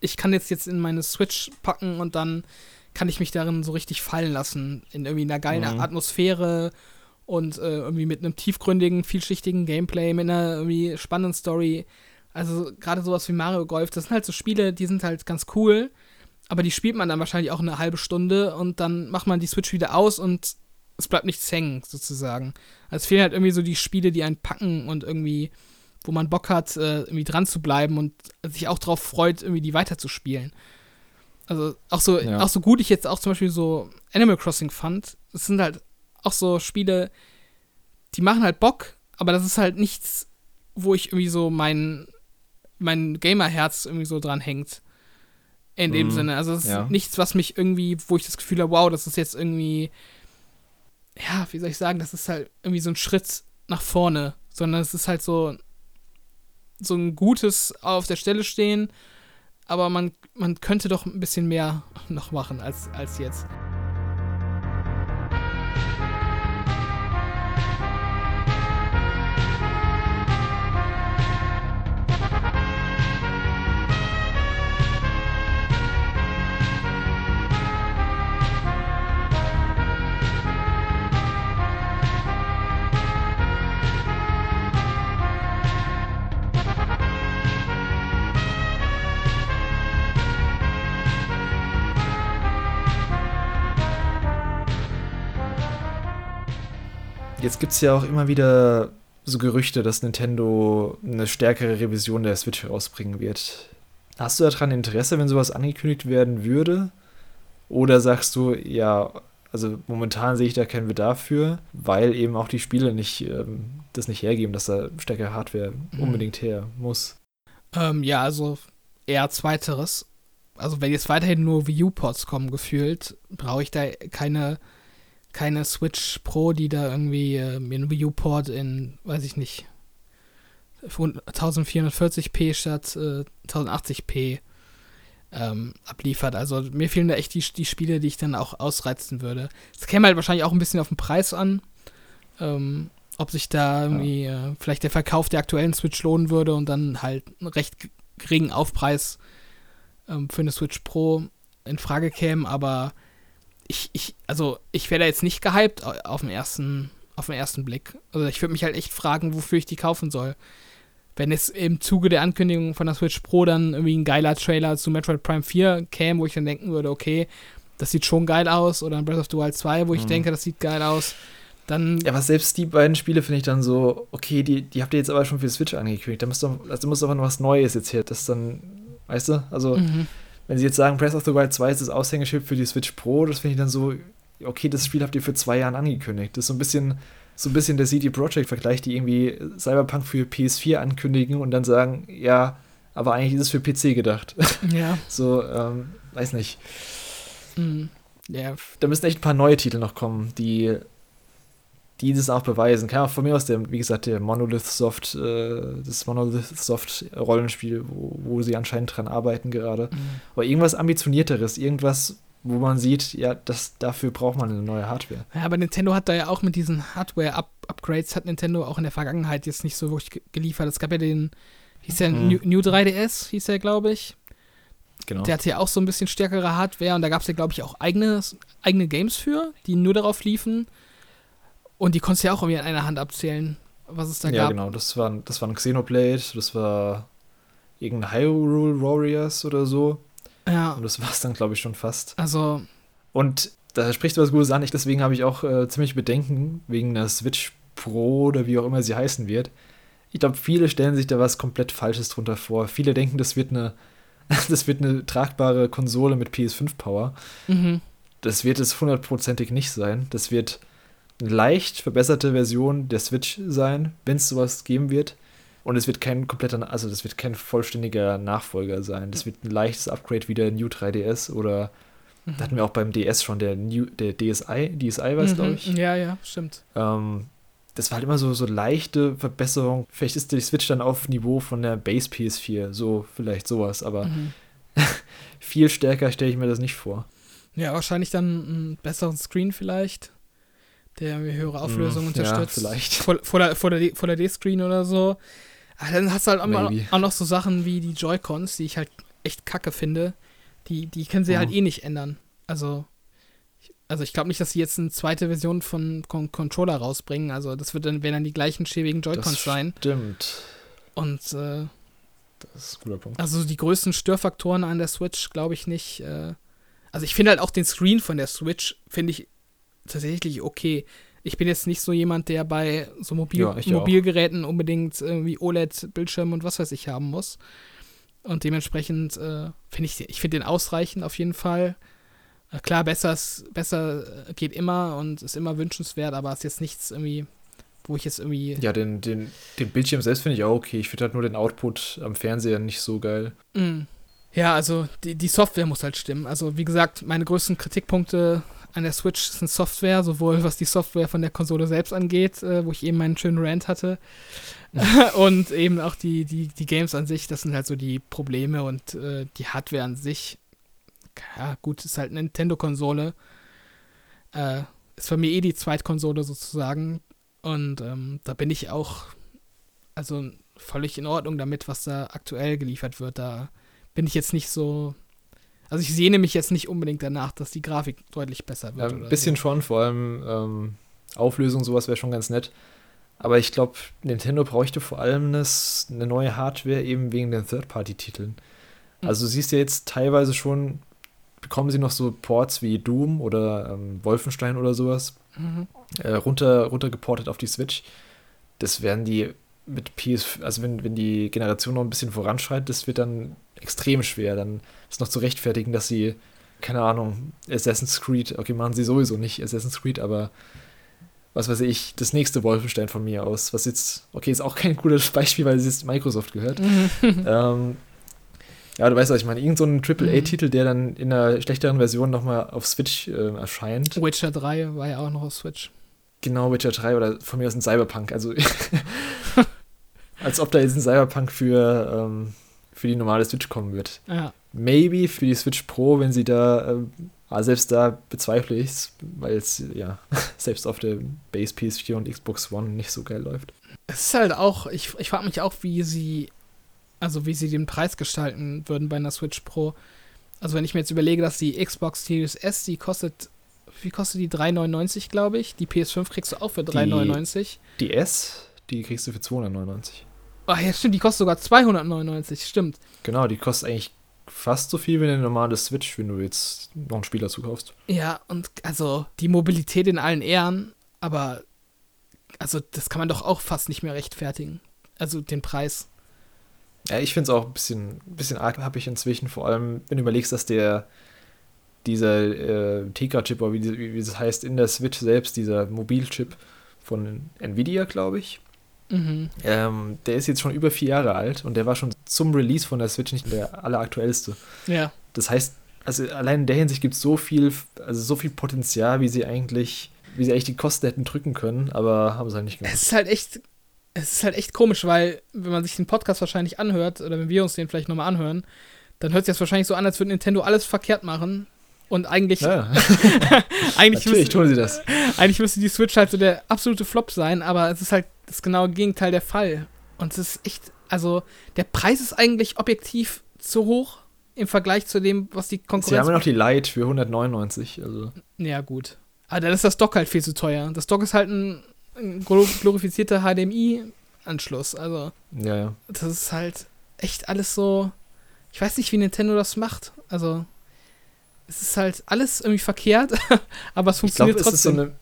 ich kann jetzt jetzt in meine Switch packen und dann kann ich mich darin so richtig fallen lassen. In irgendwie einer geilen mhm. Atmosphäre und äh, irgendwie mit einem tiefgründigen, vielschichtigen Gameplay, mit einer irgendwie spannenden Story. Also gerade sowas wie Mario Golf, das sind halt so Spiele, die sind halt ganz cool, aber die spielt man dann wahrscheinlich auch eine halbe Stunde und dann macht man die Switch wieder aus und es bleibt nichts hängen, sozusagen. Also es fehlen halt irgendwie so die Spiele, die einen packen und irgendwie, wo man Bock hat, äh, irgendwie dran zu bleiben und sich auch darauf freut, irgendwie die weiterzuspielen. Also auch so, ja. auch so gut ich jetzt auch zum Beispiel so Animal Crossing fand, es sind halt auch so Spiele, die machen halt Bock, aber das ist halt nichts, wo ich irgendwie so mein, mein Gamer-Herz irgendwie so dran hängt. In dem mm, Sinne. Also es ist ja. nichts, was mich irgendwie, wo ich das Gefühl habe, wow, das ist jetzt irgendwie, ja, wie soll ich sagen, das ist halt irgendwie so ein Schritt nach vorne, sondern es ist halt so, so ein gutes auf der Stelle stehen, aber man, man könnte doch ein bisschen mehr noch machen als, als jetzt. Jetzt gibt es ja auch immer wieder so Gerüchte, dass Nintendo eine stärkere Revision der Switch herausbringen wird. Hast du daran Interesse, wenn sowas angekündigt werden würde? Oder sagst du, ja, also momentan sehe ich da keinen Bedarf für, weil eben auch die Spiele nicht ähm, das nicht hergeben, dass da stärkere Hardware mhm. unbedingt her muss. Ähm, ja, also eher zweiteres. Also wenn jetzt weiterhin nur Wii U-Ports kommen gefühlt, brauche ich da keine keine Switch Pro, die da irgendwie äh, einen Wii U-Port in, weiß ich nicht, 1440p statt äh, 1080p ähm, abliefert. Also mir fehlen da echt die, die Spiele, die ich dann auch ausreizen würde. Es käme halt wahrscheinlich auch ein bisschen auf den Preis an. Ähm, ob sich da irgendwie ja. äh, vielleicht der Verkauf der aktuellen Switch lohnen würde und dann halt einen recht geringen Aufpreis ähm, für eine Switch Pro in Frage käme, aber ich, ich, also ich wäre da jetzt nicht gehypt auf den ersten, auf den ersten Blick. Also ich würde mich halt echt fragen, wofür ich die kaufen soll. Wenn es im Zuge der Ankündigung von der Switch Pro dann irgendwie ein geiler Trailer zu Metroid Prime 4 käme, wo ich dann denken würde, okay, das sieht schon geil aus, oder ein Breath of the Wild 2, wo ich mhm. denke, das sieht geil aus, dann. Ja, aber selbst die beiden Spiele finde ich dann so, okay, die, die habt ihr jetzt aber schon für die Switch angekündigt. Da muss doch, also muss doch noch was Neues jetzt hier. Das dann, weißt du? Also. Mhm wenn sie jetzt sagen, Breath of the Wild 2 ist das Aushängeschild für die Switch Pro, das finde ich dann so, okay, das Spiel habt ihr für zwei Jahre angekündigt. Das ist so ein bisschen, so ein bisschen der CD Projekt-Vergleich, die irgendwie Cyberpunk für PS4 ankündigen und dann sagen, ja, aber eigentlich ist es für PC gedacht. Ja. so, ähm, weiß nicht. Mhm. Ja. Da müssen echt ein paar neue Titel noch kommen, die die das auch beweisen. Kann auch von mir aus, der, wie gesagt, der Monolith Soft, äh, das Monolith Soft Rollenspiel, wo, wo sie anscheinend dran arbeiten gerade. Mhm. Aber irgendwas ambitionierteres, irgendwas, wo man sieht, ja, das, dafür braucht man eine neue Hardware. Ja, aber Nintendo hat da ja auch mit diesen Hardware-Upgrades, hat Nintendo auch in der Vergangenheit jetzt nicht so wirklich geliefert. Es gab ja den, hieß der mhm. New, New 3DS, hieß er, glaube ich. Genau. Der hatte ja auch so ein bisschen stärkere Hardware und da gab es ja, glaube ich, auch eigene, eigene Games für, die nur darauf liefen. Und die konntest du ja auch irgendwie an einer Hand abzählen, was es da ja, gab. Ja, genau. Das war, das war ein Xenoblade, das war irgendein Hyrule Warriors oder so. Ja. Und das war es dann, glaube ich, schon fast. Also. Und da spricht was Gutes an. Ich, deswegen habe ich auch äh, ziemlich Bedenken wegen der Switch Pro oder wie auch immer sie heißen wird. Ich glaube, viele stellen sich da was komplett Falsches drunter vor. Viele denken, das wird eine, das wird eine tragbare Konsole mit PS5-Power. Mhm. Das wird es hundertprozentig nicht sein. Das wird leicht verbesserte Version der Switch sein, wenn es sowas geben wird. Und es wird kein kompletter, also das wird kein vollständiger Nachfolger sein. Das wird ein leichtes Upgrade wie der New 3DS oder mhm. da hatten wir auch beim DS schon der New, der DSi, DSi war es, mhm. glaube ich. Ja, ja, stimmt. Ähm, das war halt immer so, so leichte Verbesserung. Vielleicht ist die Switch dann auf Niveau von der Base PS4, so vielleicht sowas, aber mhm. viel stärker stelle ich mir das nicht vor. Ja, wahrscheinlich dann einen besseren Screen vielleicht der höhere Auflösung mm, unterstützt. Ja, vielleicht. Vor, der, vor der, vor der D-Screen oder so. Aber dann hast du halt auch, auch, noch so Sachen wie die Joy-Cons, die ich halt echt kacke finde. Die, die können sie oh. halt eh nicht ändern. Also, also ich glaube nicht, dass sie jetzt eine zweite Version von Con Controller rausbringen. Also das wird dann, werden dann die gleichen schäbigen Joy-Cons sein. Stimmt. Und äh, das ist ein guter Punkt. Also die größten Störfaktoren an der Switch glaube ich nicht. Äh, also ich finde halt auch den Screen von der Switch, finde ich tatsächlich okay. Ich bin jetzt nicht so jemand, der bei so Mobil ja, Mobilgeräten auch. unbedingt irgendwie OLED-Bildschirm und was weiß ich haben muss. Und dementsprechend äh, finde ich, ich finde den ausreichend auf jeden Fall. Äh, klar, besser, besser geht immer und ist immer wünschenswert, aber es ist jetzt nichts irgendwie, wo ich jetzt irgendwie. Ja, den, den, den Bildschirm selbst finde ich auch okay. Ich finde halt nur den Output am Fernseher nicht so geil. Mm. Ja, also die, die Software muss halt stimmen. Also wie gesagt, meine größten Kritikpunkte an der Switch sind Software, sowohl was die Software von der Konsole selbst angeht, äh, wo ich eben meinen schönen Rant hatte, und eben auch die, die, die Games an sich, das sind halt so die Probleme und äh, die Hardware an sich. Ja, gut, ist halt eine Nintendo-Konsole. Äh, ist für mich eh die Zweitkonsole sozusagen. Und ähm, da bin ich auch, also völlig in Ordnung damit, was da aktuell geliefert wird. Da bin ich jetzt nicht so. Also ich sehne mich jetzt nicht unbedingt danach, dass die Grafik deutlich besser wird. Ja, ein bisschen so. schon, vor allem ähm, Auflösung, sowas wäre schon ganz nett. Aber ich glaube, Nintendo bräuchte vor allem das, eine neue Hardware eben wegen den Third-Party-Titeln. Mhm. Also du siehst ja jetzt teilweise schon, bekommen sie noch so Ports wie Doom oder ähm, Wolfenstein oder sowas mhm. äh, runter, runtergeportet auf die Switch. Das werden die mit PS, also wenn, wenn die Generation noch ein bisschen voranschreitet, das wird dann extrem schwer, dann ist noch zu rechtfertigen, dass sie, keine Ahnung, Assassin's Creed, okay, machen sie sowieso nicht Assassin's Creed, aber was weiß ich, das nächste Wolfenstein von mir aus, was jetzt, okay, ist auch kein gutes Beispiel, weil es jetzt Microsoft gehört. ähm, ja, du weißt, was ich meine. Irgend so ein AAA-Titel, der dann in einer schlechteren Version nochmal auf Switch äh, erscheint. Witcher 3 war ja auch noch auf Switch. Genau, Witcher 3 oder von mir aus ein Cyberpunk. Also Als ob da jetzt ein Cyberpunk für, ähm, für die normale Switch kommen wird. Ja. Maybe für die Switch Pro, wenn sie da, ähm, aber selbst da bezweifle ich es, weil es ja selbst auf der Base PS4 und Xbox One nicht so geil läuft. Es ist halt auch, ich, ich frage mich auch, wie sie, also wie sie den Preis gestalten würden bei einer Switch Pro. Also wenn ich mir jetzt überlege, dass die Xbox Series S, die kostet, wie kostet die? 3,99 glaube ich. Die PS5 kriegst du auch für 3,99. Die, die S? Die kriegst du für 299. Ach ja, stimmt, die kostet sogar 299, stimmt. Genau, die kostet eigentlich fast so viel wie eine normale Switch, wenn du jetzt noch einen Spieler zukaufst. Ja, und also die Mobilität in allen Ehren, aber also das kann man doch auch fast nicht mehr rechtfertigen. Also den Preis. Ja, ich finde es auch ein bisschen, bisschen arg habe ich inzwischen, vor allem, wenn du überlegst, dass der dieser äh, TK-Chip, oder wie, wie, wie das heißt, in der Switch selbst, dieser Mobilchip von Nvidia, glaube ich, Mhm. Ähm, der ist jetzt schon über vier Jahre alt und der war schon zum Release von der Switch nicht der alleraktuellste. Ja. Das heißt, also allein in der Hinsicht gibt es so viel, also so viel Potenzial, wie sie eigentlich, wie sie eigentlich die Kosten hätten drücken können, aber haben sie halt nicht gemacht. Es ist halt echt, es ist halt echt komisch, weil wenn man sich den Podcast wahrscheinlich anhört, oder wenn wir uns den vielleicht nochmal anhören, dann hört sich das wahrscheinlich so an, als würde Nintendo alles verkehrt machen und eigentlich. Ja. eigentlich Natürlich müsste, tun sie das. Eigentlich müsste die Switch halt so der absolute Flop sein, aber es ist halt das genaue Gegenteil der Fall. Und es ist echt. Also, der Preis ist eigentlich objektiv zu hoch im Vergleich zu dem, was die Konkurrenz. Sie haben ja noch die Lite für 199. Also. Ja, gut. Aber dann ist das Dock halt viel zu teuer. Das Dock ist halt ein, ein glorifizierter HDMI-Anschluss. Also. Ja, ja. Das ist halt echt alles so. Ich weiß nicht, wie Nintendo das macht. Also es ist halt alles irgendwie verkehrt, aber es funktioniert glaub, trotzdem. Es so eine,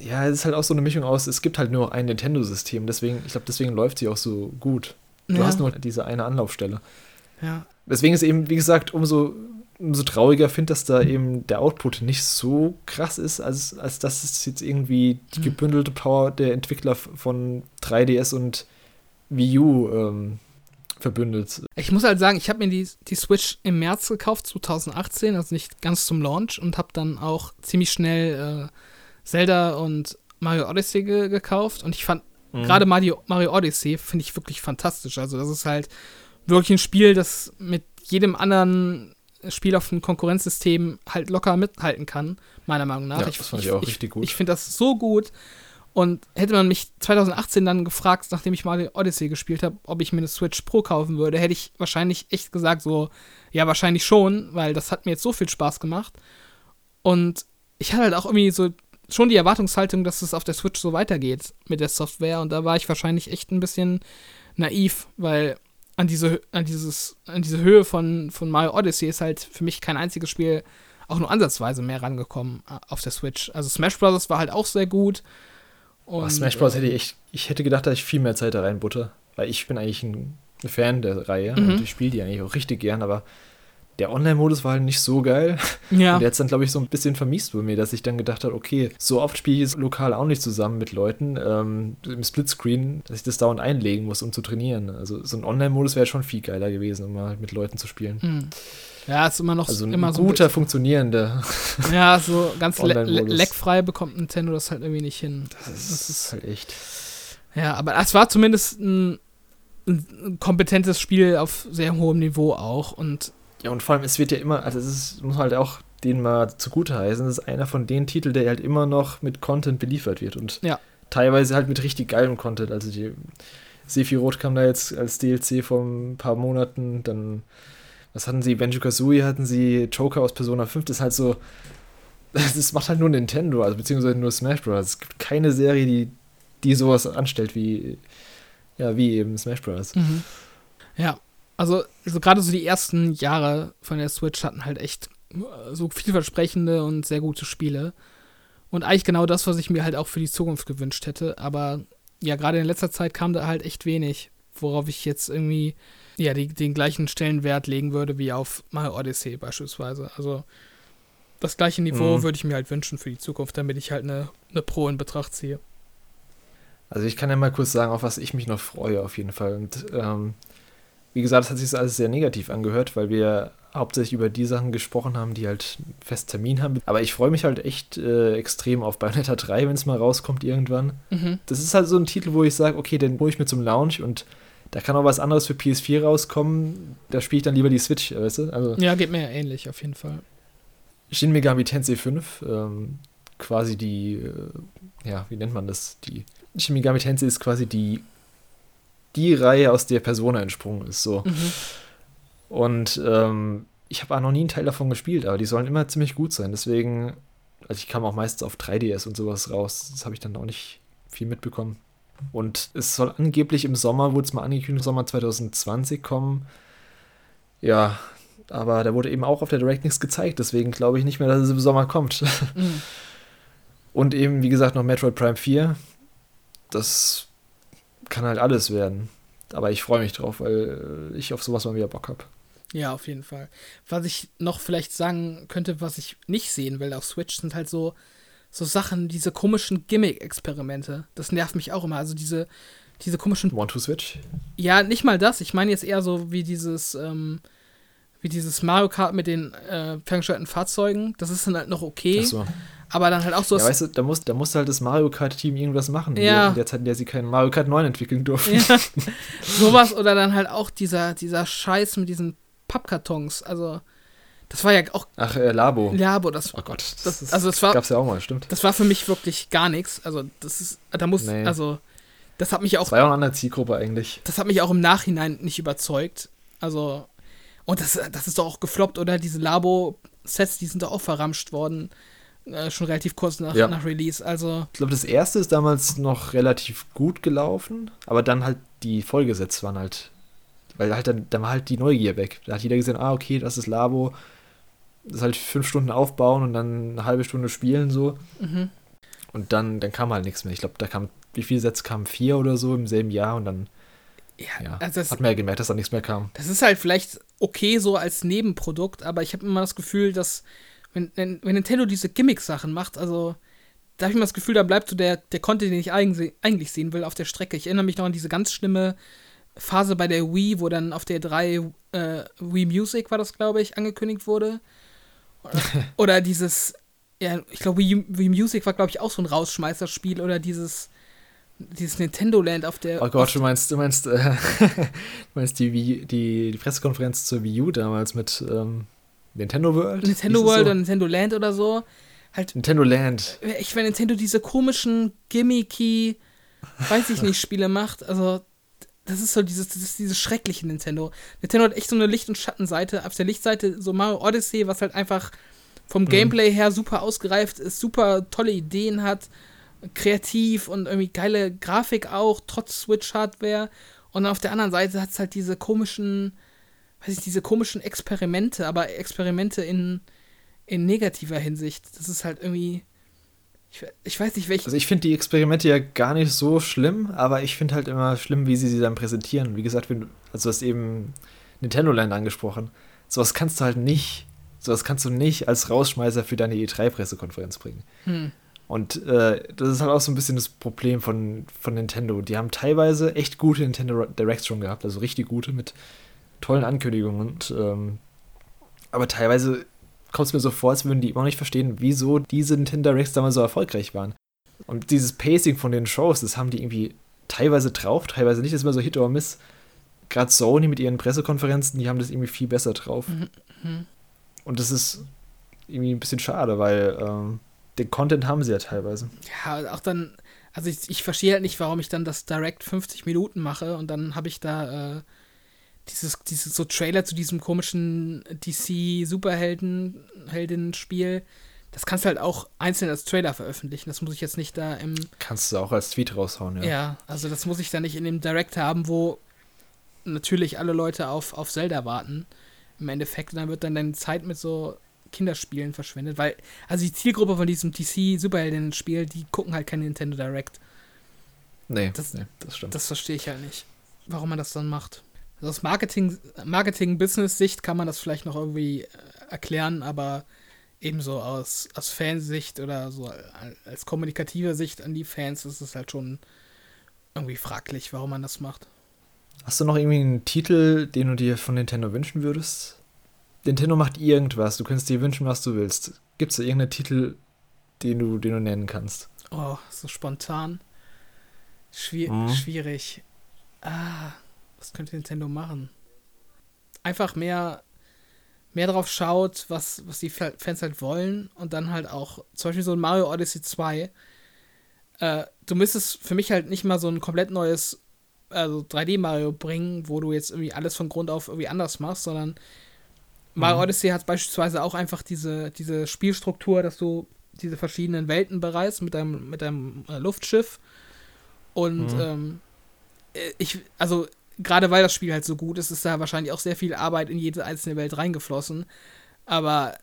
ja, es ist halt auch so eine Mischung aus, es gibt halt nur ein Nintendo-System, deswegen, ich glaube, deswegen läuft sie auch so gut. Du ja. hast nur diese eine Anlaufstelle. Ja. Deswegen ist eben, wie gesagt, umso, umso trauriger finde, dass da eben der Output nicht so krass ist, als, als dass es jetzt irgendwie die mhm. gebündelte Power der Entwickler von 3DS und Wii U ähm, verbündet. Ich muss halt sagen, ich habe mir die, die Switch im März gekauft, 2018, also nicht ganz zum Launch und habe dann auch ziemlich schnell äh, Zelda und Mario Odyssey ge gekauft und ich fand mhm. gerade Mario, Mario Odyssey finde ich wirklich fantastisch. Also das ist halt wirklich ein Spiel, das mit jedem anderen Spiel auf dem Konkurrenzsystem halt locker mithalten kann, meiner Meinung nach. Ja, das fand ich, ich auch ich, richtig gut. Ich finde das so gut und hätte man mich 2018 dann gefragt, nachdem ich mal Odyssey gespielt habe, ob ich mir eine Switch Pro kaufen würde, hätte ich wahrscheinlich echt gesagt, so, ja, wahrscheinlich schon, weil das hat mir jetzt so viel Spaß gemacht. Und ich hatte halt auch irgendwie so schon die Erwartungshaltung, dass es auf der Switch so weitergeht mit der Software. Und da war ich wahrscheinlich echt ein bisschen naiv, weil an diese, an dieses, an diese Höhe von, von Mario Odyssey ist halt für mich kein einziges Spiel auch nur ansatzweise mehr rangekommen äh, auf der Switch. Also Smash Bros. war halt auch sehr gut. Und, oh, Smash Bros. hätte ich echt, ich hätte gedacht, dass ich viel mehr Zeit da reinbutter. Weil ich bin eigentlich ein Fan der Reihe mhm. und ich spiele die eigentlich auch richtig gern, aber der Online-Modus war halt nicht so geil. Ja. Und der hat es dann, glaube ich, so ein bisschen vermisst bei mir, dass ich dann gedacht habe, okay, so oft spiele ich jetzt lokal auch nicht zusammen mit Leuten ähm, im Splitscreen, dass ich das dauernd einlegen muss, um zu trainieren. Also so ein Online-Modus wäre schon viel geiler gewesen, um mal mit Leuten zu spielen. Mhm. Ja, ist immer noch also ein immer guter, so funktionierender. Ja, so ganz le le leckfrei bekommt Nintendo das halt irgendwie nicht hin. Das ist, das ist halt echt. Ja, aber es war zumindest ein, ein, kompetentes Spiel auf sehr hohem Niveau auch und ja, und vor allem, es wird ja immer, also es ist, muss halt auch den mal zugute heißen, es ist einer von den Titeln, der halt immer noch mit Content beliefert wird und ja. teilweise halt mit richtig geilem Content. Also die Sephiroth kam da jetzt als DLC vor ein paar Monaten, dann was hatten sie? Benjo Kazooie hatten sie, Joker aus Persona 5, das ist halt so, das macht halt nur Nintendo, also beziehungsweise nur Smash Bros. Es gibt keine Serie, die, die sowas anstellt wie, ja, wie eben Smash Bros. Mhm. Ja, also, also gerade so die ersten Jahre von der Switch hatten halt echt äh, so vielversprechende und sehr gute Spiele. Und eigentlich genau das, was ich mir halt auch für die Zukunft gewünscht hätte. Aber ja, gerade in letzter Zeit kam da halt echt wenig, worauf ich jetzt irgendwie ja, die, den gleichen Stellenwert legen würde wie auf Mario Odyssey beispielsweise. Also das gleiche Niveau mhm. würde ich mir halt wünschen für die Zukunft, damit ich halt eine, eine Pro in Betracht ziehe. Also ich kann ja mal kurz sagen, auf was ich mich noch freue auf jeden Fall. Und ähm, wie gesagt, das hat sich alles sehr negativ angehört, weil wir hauptsächlich über die Sachen gesprochen haben, die halt fest Termin haben. Aber ich freue mich halt echt äh, extrem auf Bayonetta 3, wenn es mal rauskommt irgendwann. Mhm. Das ist halt so ein Titel, wo ich sage, okay, den hole ich mir zum Launch und da kann auch was anderes für PS4 rauskommen. Da spiele ich dann lieber die Switch, weißt du? Also, ja, geht mir ja ähnlich, auf jeden Fall. Shin Megami Tensei 5, ähm, quasi die, äh, ja, wie nennt man das? Die Shin Megami Tensei ist quasi die, die Reihe, aus der Persona entsprungen ist, so. Mhm. Und ähm, ich habe auch noch nie einen Teil davon gespielt, aber die sollen immer ziemlich gut sein. Deswegen, also ich kam auch meistens auf 3DS und sowas raus. Das habe ich dann auch nicht viel mitbekommen. Und es soll angeblich im Sommer, wurde es mal angekündigt, Sommer 2020 kommen. Ja, aber da wurde eben auch auf der Direct nichts gezeigt, deswegen glaube ich nicht mehr, dass es im Sommer kommt. Mhm. Und eben, wie gesagt, noch Metroid Prime 4. Das kann halt alles werden. Aber ich freue mich drauf, weil ich auf sowas mal wieder Bock habe. Ja, auf jeden Fall. Was ich noch vielleicht sagen könnte, was ich nicht sehen will auf Switch, sind halt so so Sachen, diese komischen Gimmick-Experimente. Das nervt mich auch immer. Also diese, diese komischen. One-to-Switch? Ja, nicht mal das. Ich meine jetzt eher so wie dieses, ähm, wie dieses Mario Kart mit den äh, ferngesteuerten Fahrzeugen. Das ist dann halt noch okay. Ach so. Aber dann halt auch so. Ja, weißt du, da muss, da muss halt das Mario Kart-Team irgendwas machen. Ja. In der Zeit, in der sie keinen Mario Kart 9 entwickeln durften. Ja. Sowas oder dann halt auch dieser, dieser Scheiß mit diesen Pappkartons. Also. Das war ja auch. Ach, äh, Labo. Labo, das. Oh Gott. Das, das also das war. Gab's ja auch mal, stimmt. Das war für mich wirklich gar nichts. Also, das ist. Da muss. Nee. Also, das hat mich auch. Das war ja auch eine andere Zielgruppe eigentlich. Das hat mich auch im Nachhinein nicht überzeugt. Also. Und das, das ist doch auch gefloppt, oder? Diese Labo-Sets, die sind doch auch verramscht worden. Äh, schon relativ kurz nach, ja. nach Release. Also. Ich glaube, das erste ist damals noch relativ gut gelaufen, aber dann halt die Folgesets waren halt. Weil halt dann, dann war halt die Neugier weg. Da hat jeder gesehen, ah, okay, das ist Labo das halt fünf Stunden aufbauen und dann eine halbe Stunde spielen so. Mhm. Und dann, dann kam halt nichts mehr. Ich glaube, da kam, wie viele Sätze kamen? Vier oder so im selben Jahr und dann ja, ja also das, hat man ja gemerkt, dass da nichts mehr kam. Das ist halt vielleicht okay so als Nebenprodukt, aber ich habe immer das Gefühl, dass wenn, wenn, wenn Nintendo diese Gimmick-Sachen macht, also da habe ich immer das Gefühl, da bleibt so der, der Content, den ich eigentlich sehen will, auf der Strecke. Ich erinnere mich noch an diese ganz schlimme Phase bei der Wii, wo dann auf der 3 äh, Wii Music war das, glaube ich, angekündigt wurde. Oder dieses, ja, ich glaube, Wii, Wii Music war, glaube ich, auch so ein Rausschmeißerspiel oder dieses, dieses Nintendo Land auf der. Oh Gott, du meinst, du meinst, äh, du meinst die, Wii, die, die Pressekonferenz zur Wii U damals mit ähm, Nintendo World? Nintendo World so? oder Nintendo Land oder so. Halt, Nintendo Land. Ich, wenn Nintendo diese komischen, gimmicky, weiß ich nicht, Spiele macht, also das ist so dieses, das ist dieses schreckliche Nintendo. Nintendo hat echt so eine Licht- und Schattenseite. Auf der Lichtseite so Mario Odyssey, was halt einfach vom mhm. Gameplay her super ausgereift ist, super tolle Ideen hat, kreativ und irgendwie geile Grafik auch, trotz Switch-Hardware. Und auf der anderen Seite hat es halt diese komischen, weiß ich, diese komischen Experimente, aber Experimente in, in negativer Hinsicht. Das ist halt irgendwie ich, ich weiß nicht, welche. Also ich finde die Experimente ja gar nicht so schlimm, aber ich finde halt immer schlimm, wie sie sie dann präsentieren. Wie gesagt, wenn, also du hast eben Nintendo Land angesprochen. Sowas kannst du halt nicht, sowas kannst du nicht als Rausschmeißer für deine E3-Pressekonferenz bringen. Hm. Und äh, das ist halt auch so ein bisschen das Problem von, von Nintendo. Die haben teilweise echt gute Nintendo Directs schon gehabt, also richtig gute mit tollen Ankündigungen. Und ähm, Aber teilweise kommt es mir so vor, als würden die immer nicht verstehen, wieso diese Nintendo Directs damals so erfolgreich waren. Und dieses Pacing von den Shows, das haben die irgendwie teilweise drauf, teilweise nicht. Das ist immer so Hit or Miss. Gerade Sony mit ihren Pressekonferenzen, die haben das irgendwie viel besser drauf. Mhm. mhm. Und das ist irgendwie ein bisschen schade, weil ähm, den Content haben sie ja teilweise. Ja, auch dann, also ich, ich verstehe halt nicht, warum ich dann das Direct 50 Minuten mache und dann habe ich da äh, dieses, dieses so Trailer zu diesem komischen DC-Superhelden-Heldinnen-Spiel. Das kannst du halt auch einzeln als Trailer veröffentlichen. Das muss ich jetzt nicht da im. Kannst du auch als Tweet raushauen, ja. Ja, also das muss ich dann nicht in dem Direct haben, wo natürlich alle Leute auf, auf Zelda warten. Im Endeffekt, dann wird dann deine Zeit mit so Kinderspielen verschwendet, weil, also die Zielgruppe von diesem DC-Superheldinnen-Spiel, die gucken halt kein Nintendo Direct. Nee, das, nee, das stimmt. Das verstehe ich halt nicht, warum man das dann macht. Aus Marketing-Business-Sicht kann man das vielleicht noch irgendwie äh, erklären, aber ebenso aus, aus Fansicht oder so als kommunikative Sicht an die Fans ist es halt schon irgendwie fraglich, warum man das macht. Hast du noch irgendwie einen Titel, den du dir von Nintendo wünschen würdest? Nintendo macht irgendwas, du kannst dir wünschen, was du willst. Gibt es da irgendeinen Titel, den du, den du nennen kannst? Oh, so spontan. Schwier mhm. Schwierig. Ah, was könnte Nintendo machen? Einfach mehr, mehr drauf schaut, was, was die Fans halt wollen und dann halt auch, zum Beispiel so ein Mario Odyssey 2. Äh, du müsstest für mich halt nicht mal so ein komplett neues also 3D-Mario bringen, wo du jetzt irgendwie alles von Grund auf irgendwie anders machst, sondern Mario mhm. Odyssey hat beispielsweise auch einfach diese, diese Spielstruktur, dass du diese verschiedenen Welten bereist mit deinem, mit deinem äh, Luftschiff. Und mhm. ähm, äh, ich, also gerade weil das Spiel halt so gut ist, ist da wahrscheinlich auch sehr viel Arbeit in jede einzelne Welt reingeflossen. Aber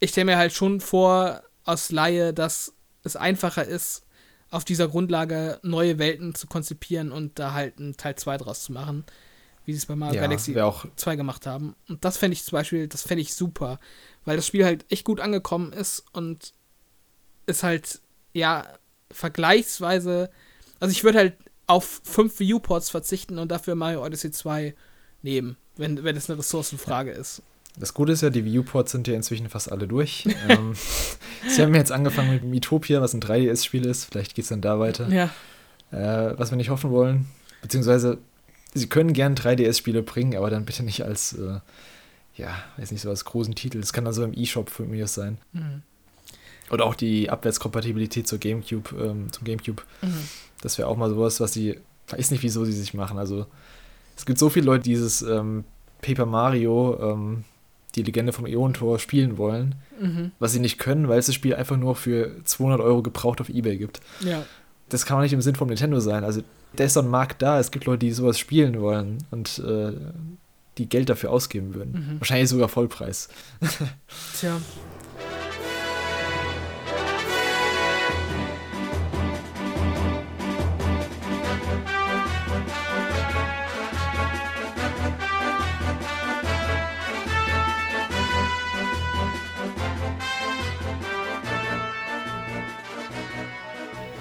ich stelle mir halt schon vor, aus Laie, dass es einfacher ist, auf dieser Grundlage neue Welten zu konzipieren und da halt einen Teil 2 draus zu machen wie sie es bei Mario ja, Galaxy auch 2 gemacht haben. Und das fände ich zum Beispiel, das fände ich super, weil das Spiel halt echt gut angekommen ist und ist halt, ja, vergleichsweise, also ich würde halt auf fünf Viewports verzichten und dafür Mario Odyssey 2 nehmen, wenn, wenn es eine Ressourcenfrage ist. Das Gute ist ja, die Viewports sind ja inzwischen fast alle durch. ähm, sie haben jetzt angefangen mit Miitopia, was ein 3DS-Spiel ist. Vielleicht geht es dann da weiter. Ja. Äh, was wir nicht hoffen wollen. Beziehungsweise sie können gern 3DS-Spiele bringen, aber dann bitte nicht als, äh, ja, weiß nicht, so als großen Titel. Das kann dann so im E-Shop für mich sein. Mhm. Oder auch die Abwärtskompatibilität zur GameCube, ähm, zum GameCube. Mhm. Das wäre auch mal sowas, was sie, weiß nicht, wieso sie sich machen. Also, es gibt so viele Leute, die dieses ähm, Paper Mario, ähm, die Legende vom Äon-Tor spielen wollen, mhm. was sie nicht können, weil es das Spiel einfach nur für 200 Euro gebraucht auf Ebay gibt. Ja. Das kann auch nicht im Sinn von Nintendo sein. Also da ist so ein Markt da. Es gibt Leute, die sowas spielen wollen und äh, die Geld dafür ausgeben würden. Mhm. Wahrscheinlich sogar Vollpreis. Tja.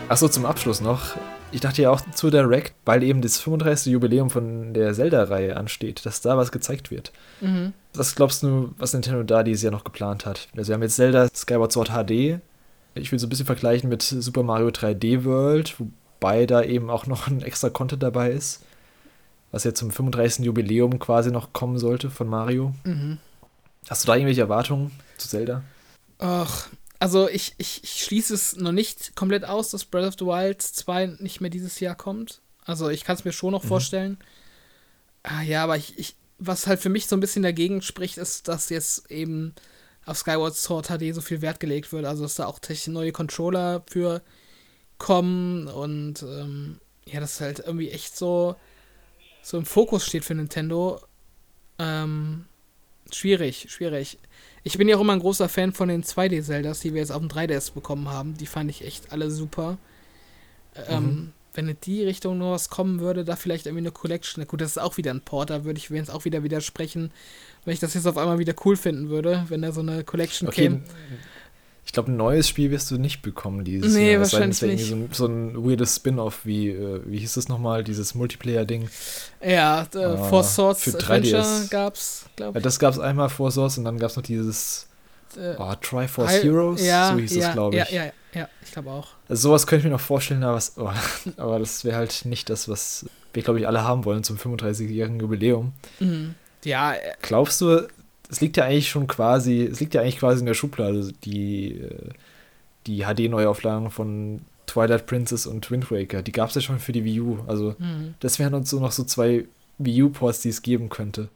Achso, zum Abschluss noch. Ich dachte ja auch zu Direct, weil eben das 35. Jubiläum von der Zelda-Reihe ansteht, dass da was gezeigt wird. Mhm. Was glaubst du, was Nintendo da dieses Jahr noch geplant hat? Also wir haben jetzt Zelda Skyward Sword HD. Ich will so ein bisschen vergleichen mit Super Mario 3D World, wobei da eben auch noch ein extra Content dabei ist, was jetzt zum 35. Jubiläum quasi noch kommen sollte von Mario. Mhm. Hast du da irgendwelche Erwartungen zu Zelda? Ach, also ich, ich, ich schließe es noch nicht komplett aus, dass Breath of the Wild 2 nicht mehr dieses Jahr kommt. Also ich kann es mir schon noch mhm. vorstellen. Ah, ja, aber ich, ich, was halt für mich so ein bisschen dagegen spricht, ist, dass jetzt eben auf Skyward Sword HD so viel Wert gelegt wird. Also dass da auch neue Controller für kommen und ähm, ja, das halt irgendwie echt so, so im Fokus steht für Nintendo. Ähm, schwierig, schwierig. Ich bin ja auch immer ein großer Fan von den 2D-Zeldas, die wir jetzt auf dem 3DS bekommen haben. Die fand ich echt alle super. Ähm, mhm. Wenn in die Richtung nur was kommen würde, da vielleicht irgendwie eine Collection. Gut, das ist auch wieder ein Port, da würde ich jetzt auch wieder widersprechen, wenn ich das jetzt auf einmal wieder cool finden würde, wenn da so eine Collection okay. käme. Ich glaube, ein neues Spiel wirst du nicht bekommen dieses nee, Jahr. wahrscheinlich nicht. So ein, so ein weirdes Spin-off, wie, äh, wie hieß das nochmal, dieses Multiplayer-Ding? Ja, äh, ah, Four Swords für Adventure 3DS. gab's, glaube ich. Ja, das gab's einmal, Four Swords, und dann gab's noch dieses äh, oh, Triforce Heroes, ja, so hieß ja, das, glaube ich. Ja, ja, ja, ich glaube auch. Also sowas könnte ich mir noch vorstellen, aber, was, oh, aber das wäre halt nicht das, was wir, glaube ich, alle haben wollen zum 35-jährigen Jubiläum. Mhm. Ja. Äh, Glaubst du, es liegt ja eigentlich schon quasi, es liegt ja eigentlich quasi in der Schublade, die, äh, die HD-Neuauflagen von Twilight Princess und Wind Waker. Die gab es ja schon für die Wii U. Also, mhm. das wären uns so noch so zwei Wii U-Ports, die es geben könnte.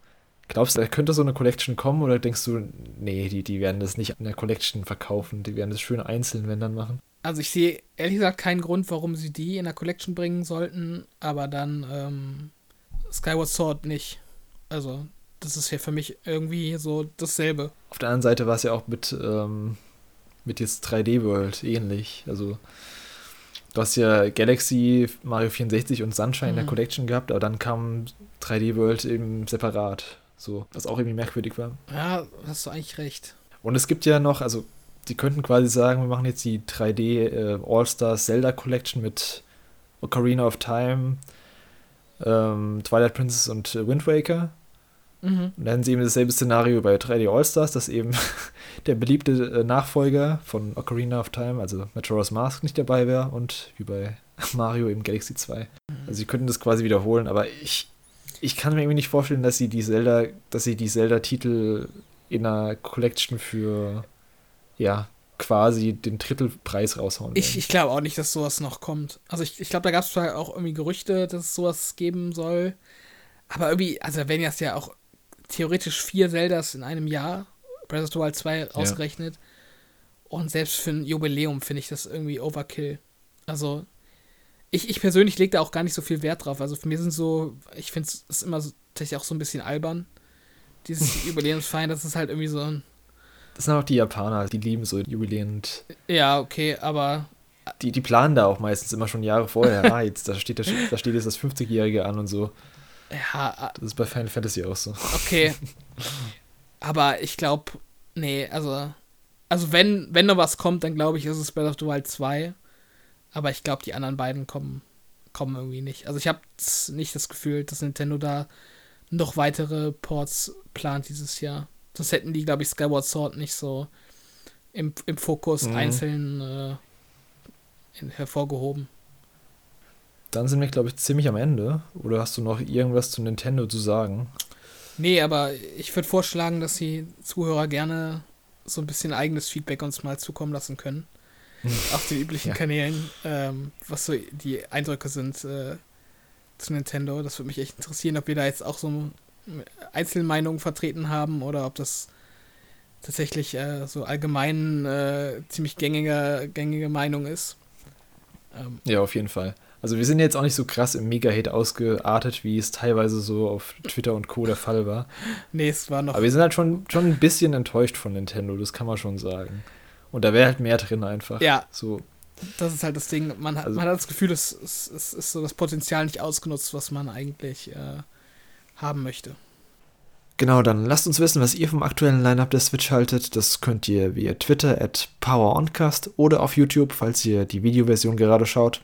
Glaubst du, da könnte so eine Collection kommen oder denkst du, nee, die, die werden das nicht in der Collection verkaufen, die werden das schön einzeln, wenn dann machen? Also ich sehe ehrlich gesagt keinen Grund, warum sie die in der Collection bringen sollten, aber dann ähm, Skyward Sword nicht. Also das ist ja für mich irgendwie so dasselbe. Auf der anderen Seite war es ja auch mit, ähm, mit jetzt 3D World ähnlich. Also du hast ja Galaxy, Mario 64 und Sunshine mhm. in der mhm. Collection gehabt, aber dann kam 3D World eben separat. So, was auch irgendwie merkwürdig war. Ja, hast du eigentlich recht. Und es gibt ja noch, also die könnten quasi sagen, wir machen jetzt die 3D äh, All-Stars Zelda Collection mit Ocarina of Time, ähm, Twilight Princess und äh, Wind Waker. Mhm. Und dann sie eben dasselbe Szenario bei 3D All-Stars, dass eben der beliebte äh, Nachfolger von Ocarina of Time, also Majora's Mask, nicht dabei wäre und wie bei Mario eben Galaxy 2. Mhm. Also sie könnten das quasi wiederholen, aber ich, ich kann mir irgendwie nicht vorstellen, dass sie die Zelda, dass sie die Zelda-Titel in einer Collection für ja, quasi den Drittelpreis raushauen. Ich, ich glaube auch nicht, dass sowas noch kommt. Also ich, ich glaube, da gab es zwar auch irgendwie Gerüchte, dass es sowas geben soll. Aber irgendwie, also wenn jetzt ja auch theoretisch vier Zeldas in einem Jahr, Breath of the Wild 2 ausgerechnet. Ja. Und selbst für ein Jubiläum finde ich das irgendwie Overkill. Also, ich, ich persönlich lege da auch gar nicht so viel Wert drauf. Also für mich sind so, ich finde es immer so, tatsächlich auch so ein bisschen albern. Dieses Jubiläumsfeiern, das ist halt irgendwie so ein. Das sind auch die Japaner, die lieben so Jubiläen. Ja, okay, aber. Die, die planen da auch meistens immer schon Jahre vorher. ah, jetzt, da steht, da steht jetzt das 50-Jährige an und so. Ja. Das ist bei Final Fantasy auch so. Okay. Aber ich glaube, nee, also. Also wenn, wenn noch was kommt, dann glaube ich, ist es Breath of the Wild 2. Aber ich glaube, die anderen beiden kommen, kommen irgendwie nicht. Also ich habe nicht das Gefühl, dass Nintendo da noch weitere Ports plant dieses Jahr. Das hätten die, glaube ich, Skyward Sword nicht so im, im Fokus mhm. einzeln äh, in, hervorgehoben. Dann sind wir, glaube ich, ziemlich am Ende. Oder hast du noch irgendwas zu Nintendo zu sagen? Nee, aber ich würde vorschlagen, dass die Zuhörer gerne so ein bisschen eigenes Feedback uns mal zukommen lassen können. Auf den üblichen ja. Kanälen, ähm, was so die Eindrücke sind äh, zu Nintendo. Das würde mich echt interessieren, ob wir da jetzt auch so Einzelmeinungen vertreten haben oder ob das tatsächlich äh, so allgemein äh, ziemlich gängige, gängige Meinung ist. Ähm, ja, auf jeden Fall. Also wir sind jetzt auch nicht so krass im Mega-Hate ausgeartet, wie es teilweise so auf Twitter und Co. der Fall war. Nee, es war noch. Aber wir sind halt schon, schon ein bisschen enttäuscht von Nintendo, das kann man schon sagen. Und da wäre halt mehr drin einfach. Ja. So. Das ist halt das Ding. Man hat, also, man hat das Gefühl, es, es, es, ist so das Potenzial nicht ausgenutzt, was man eigentlich äh, haben möchte. Genau, dann lasst uns wissen, was ihr vom aktuellen Lineup der Switch haltet. Das könnt ihr via Twitter at PowerOncast oder auf YouTube, falls ihr die Videoversion gerade schaut.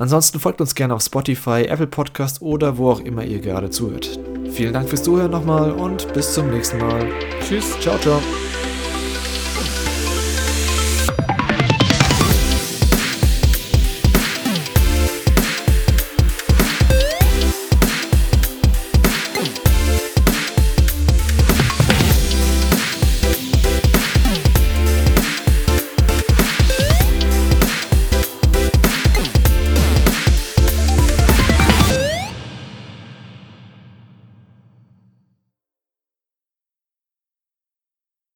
Ansonsten folgt uns gerne auf Spotify, Apple Podcast oder wo auch immer ihr gerade zuhört. Vielen Dank fürs Zuhören nochmal und bis zum nächsten Mal. Tschüss. Ciao, ciao.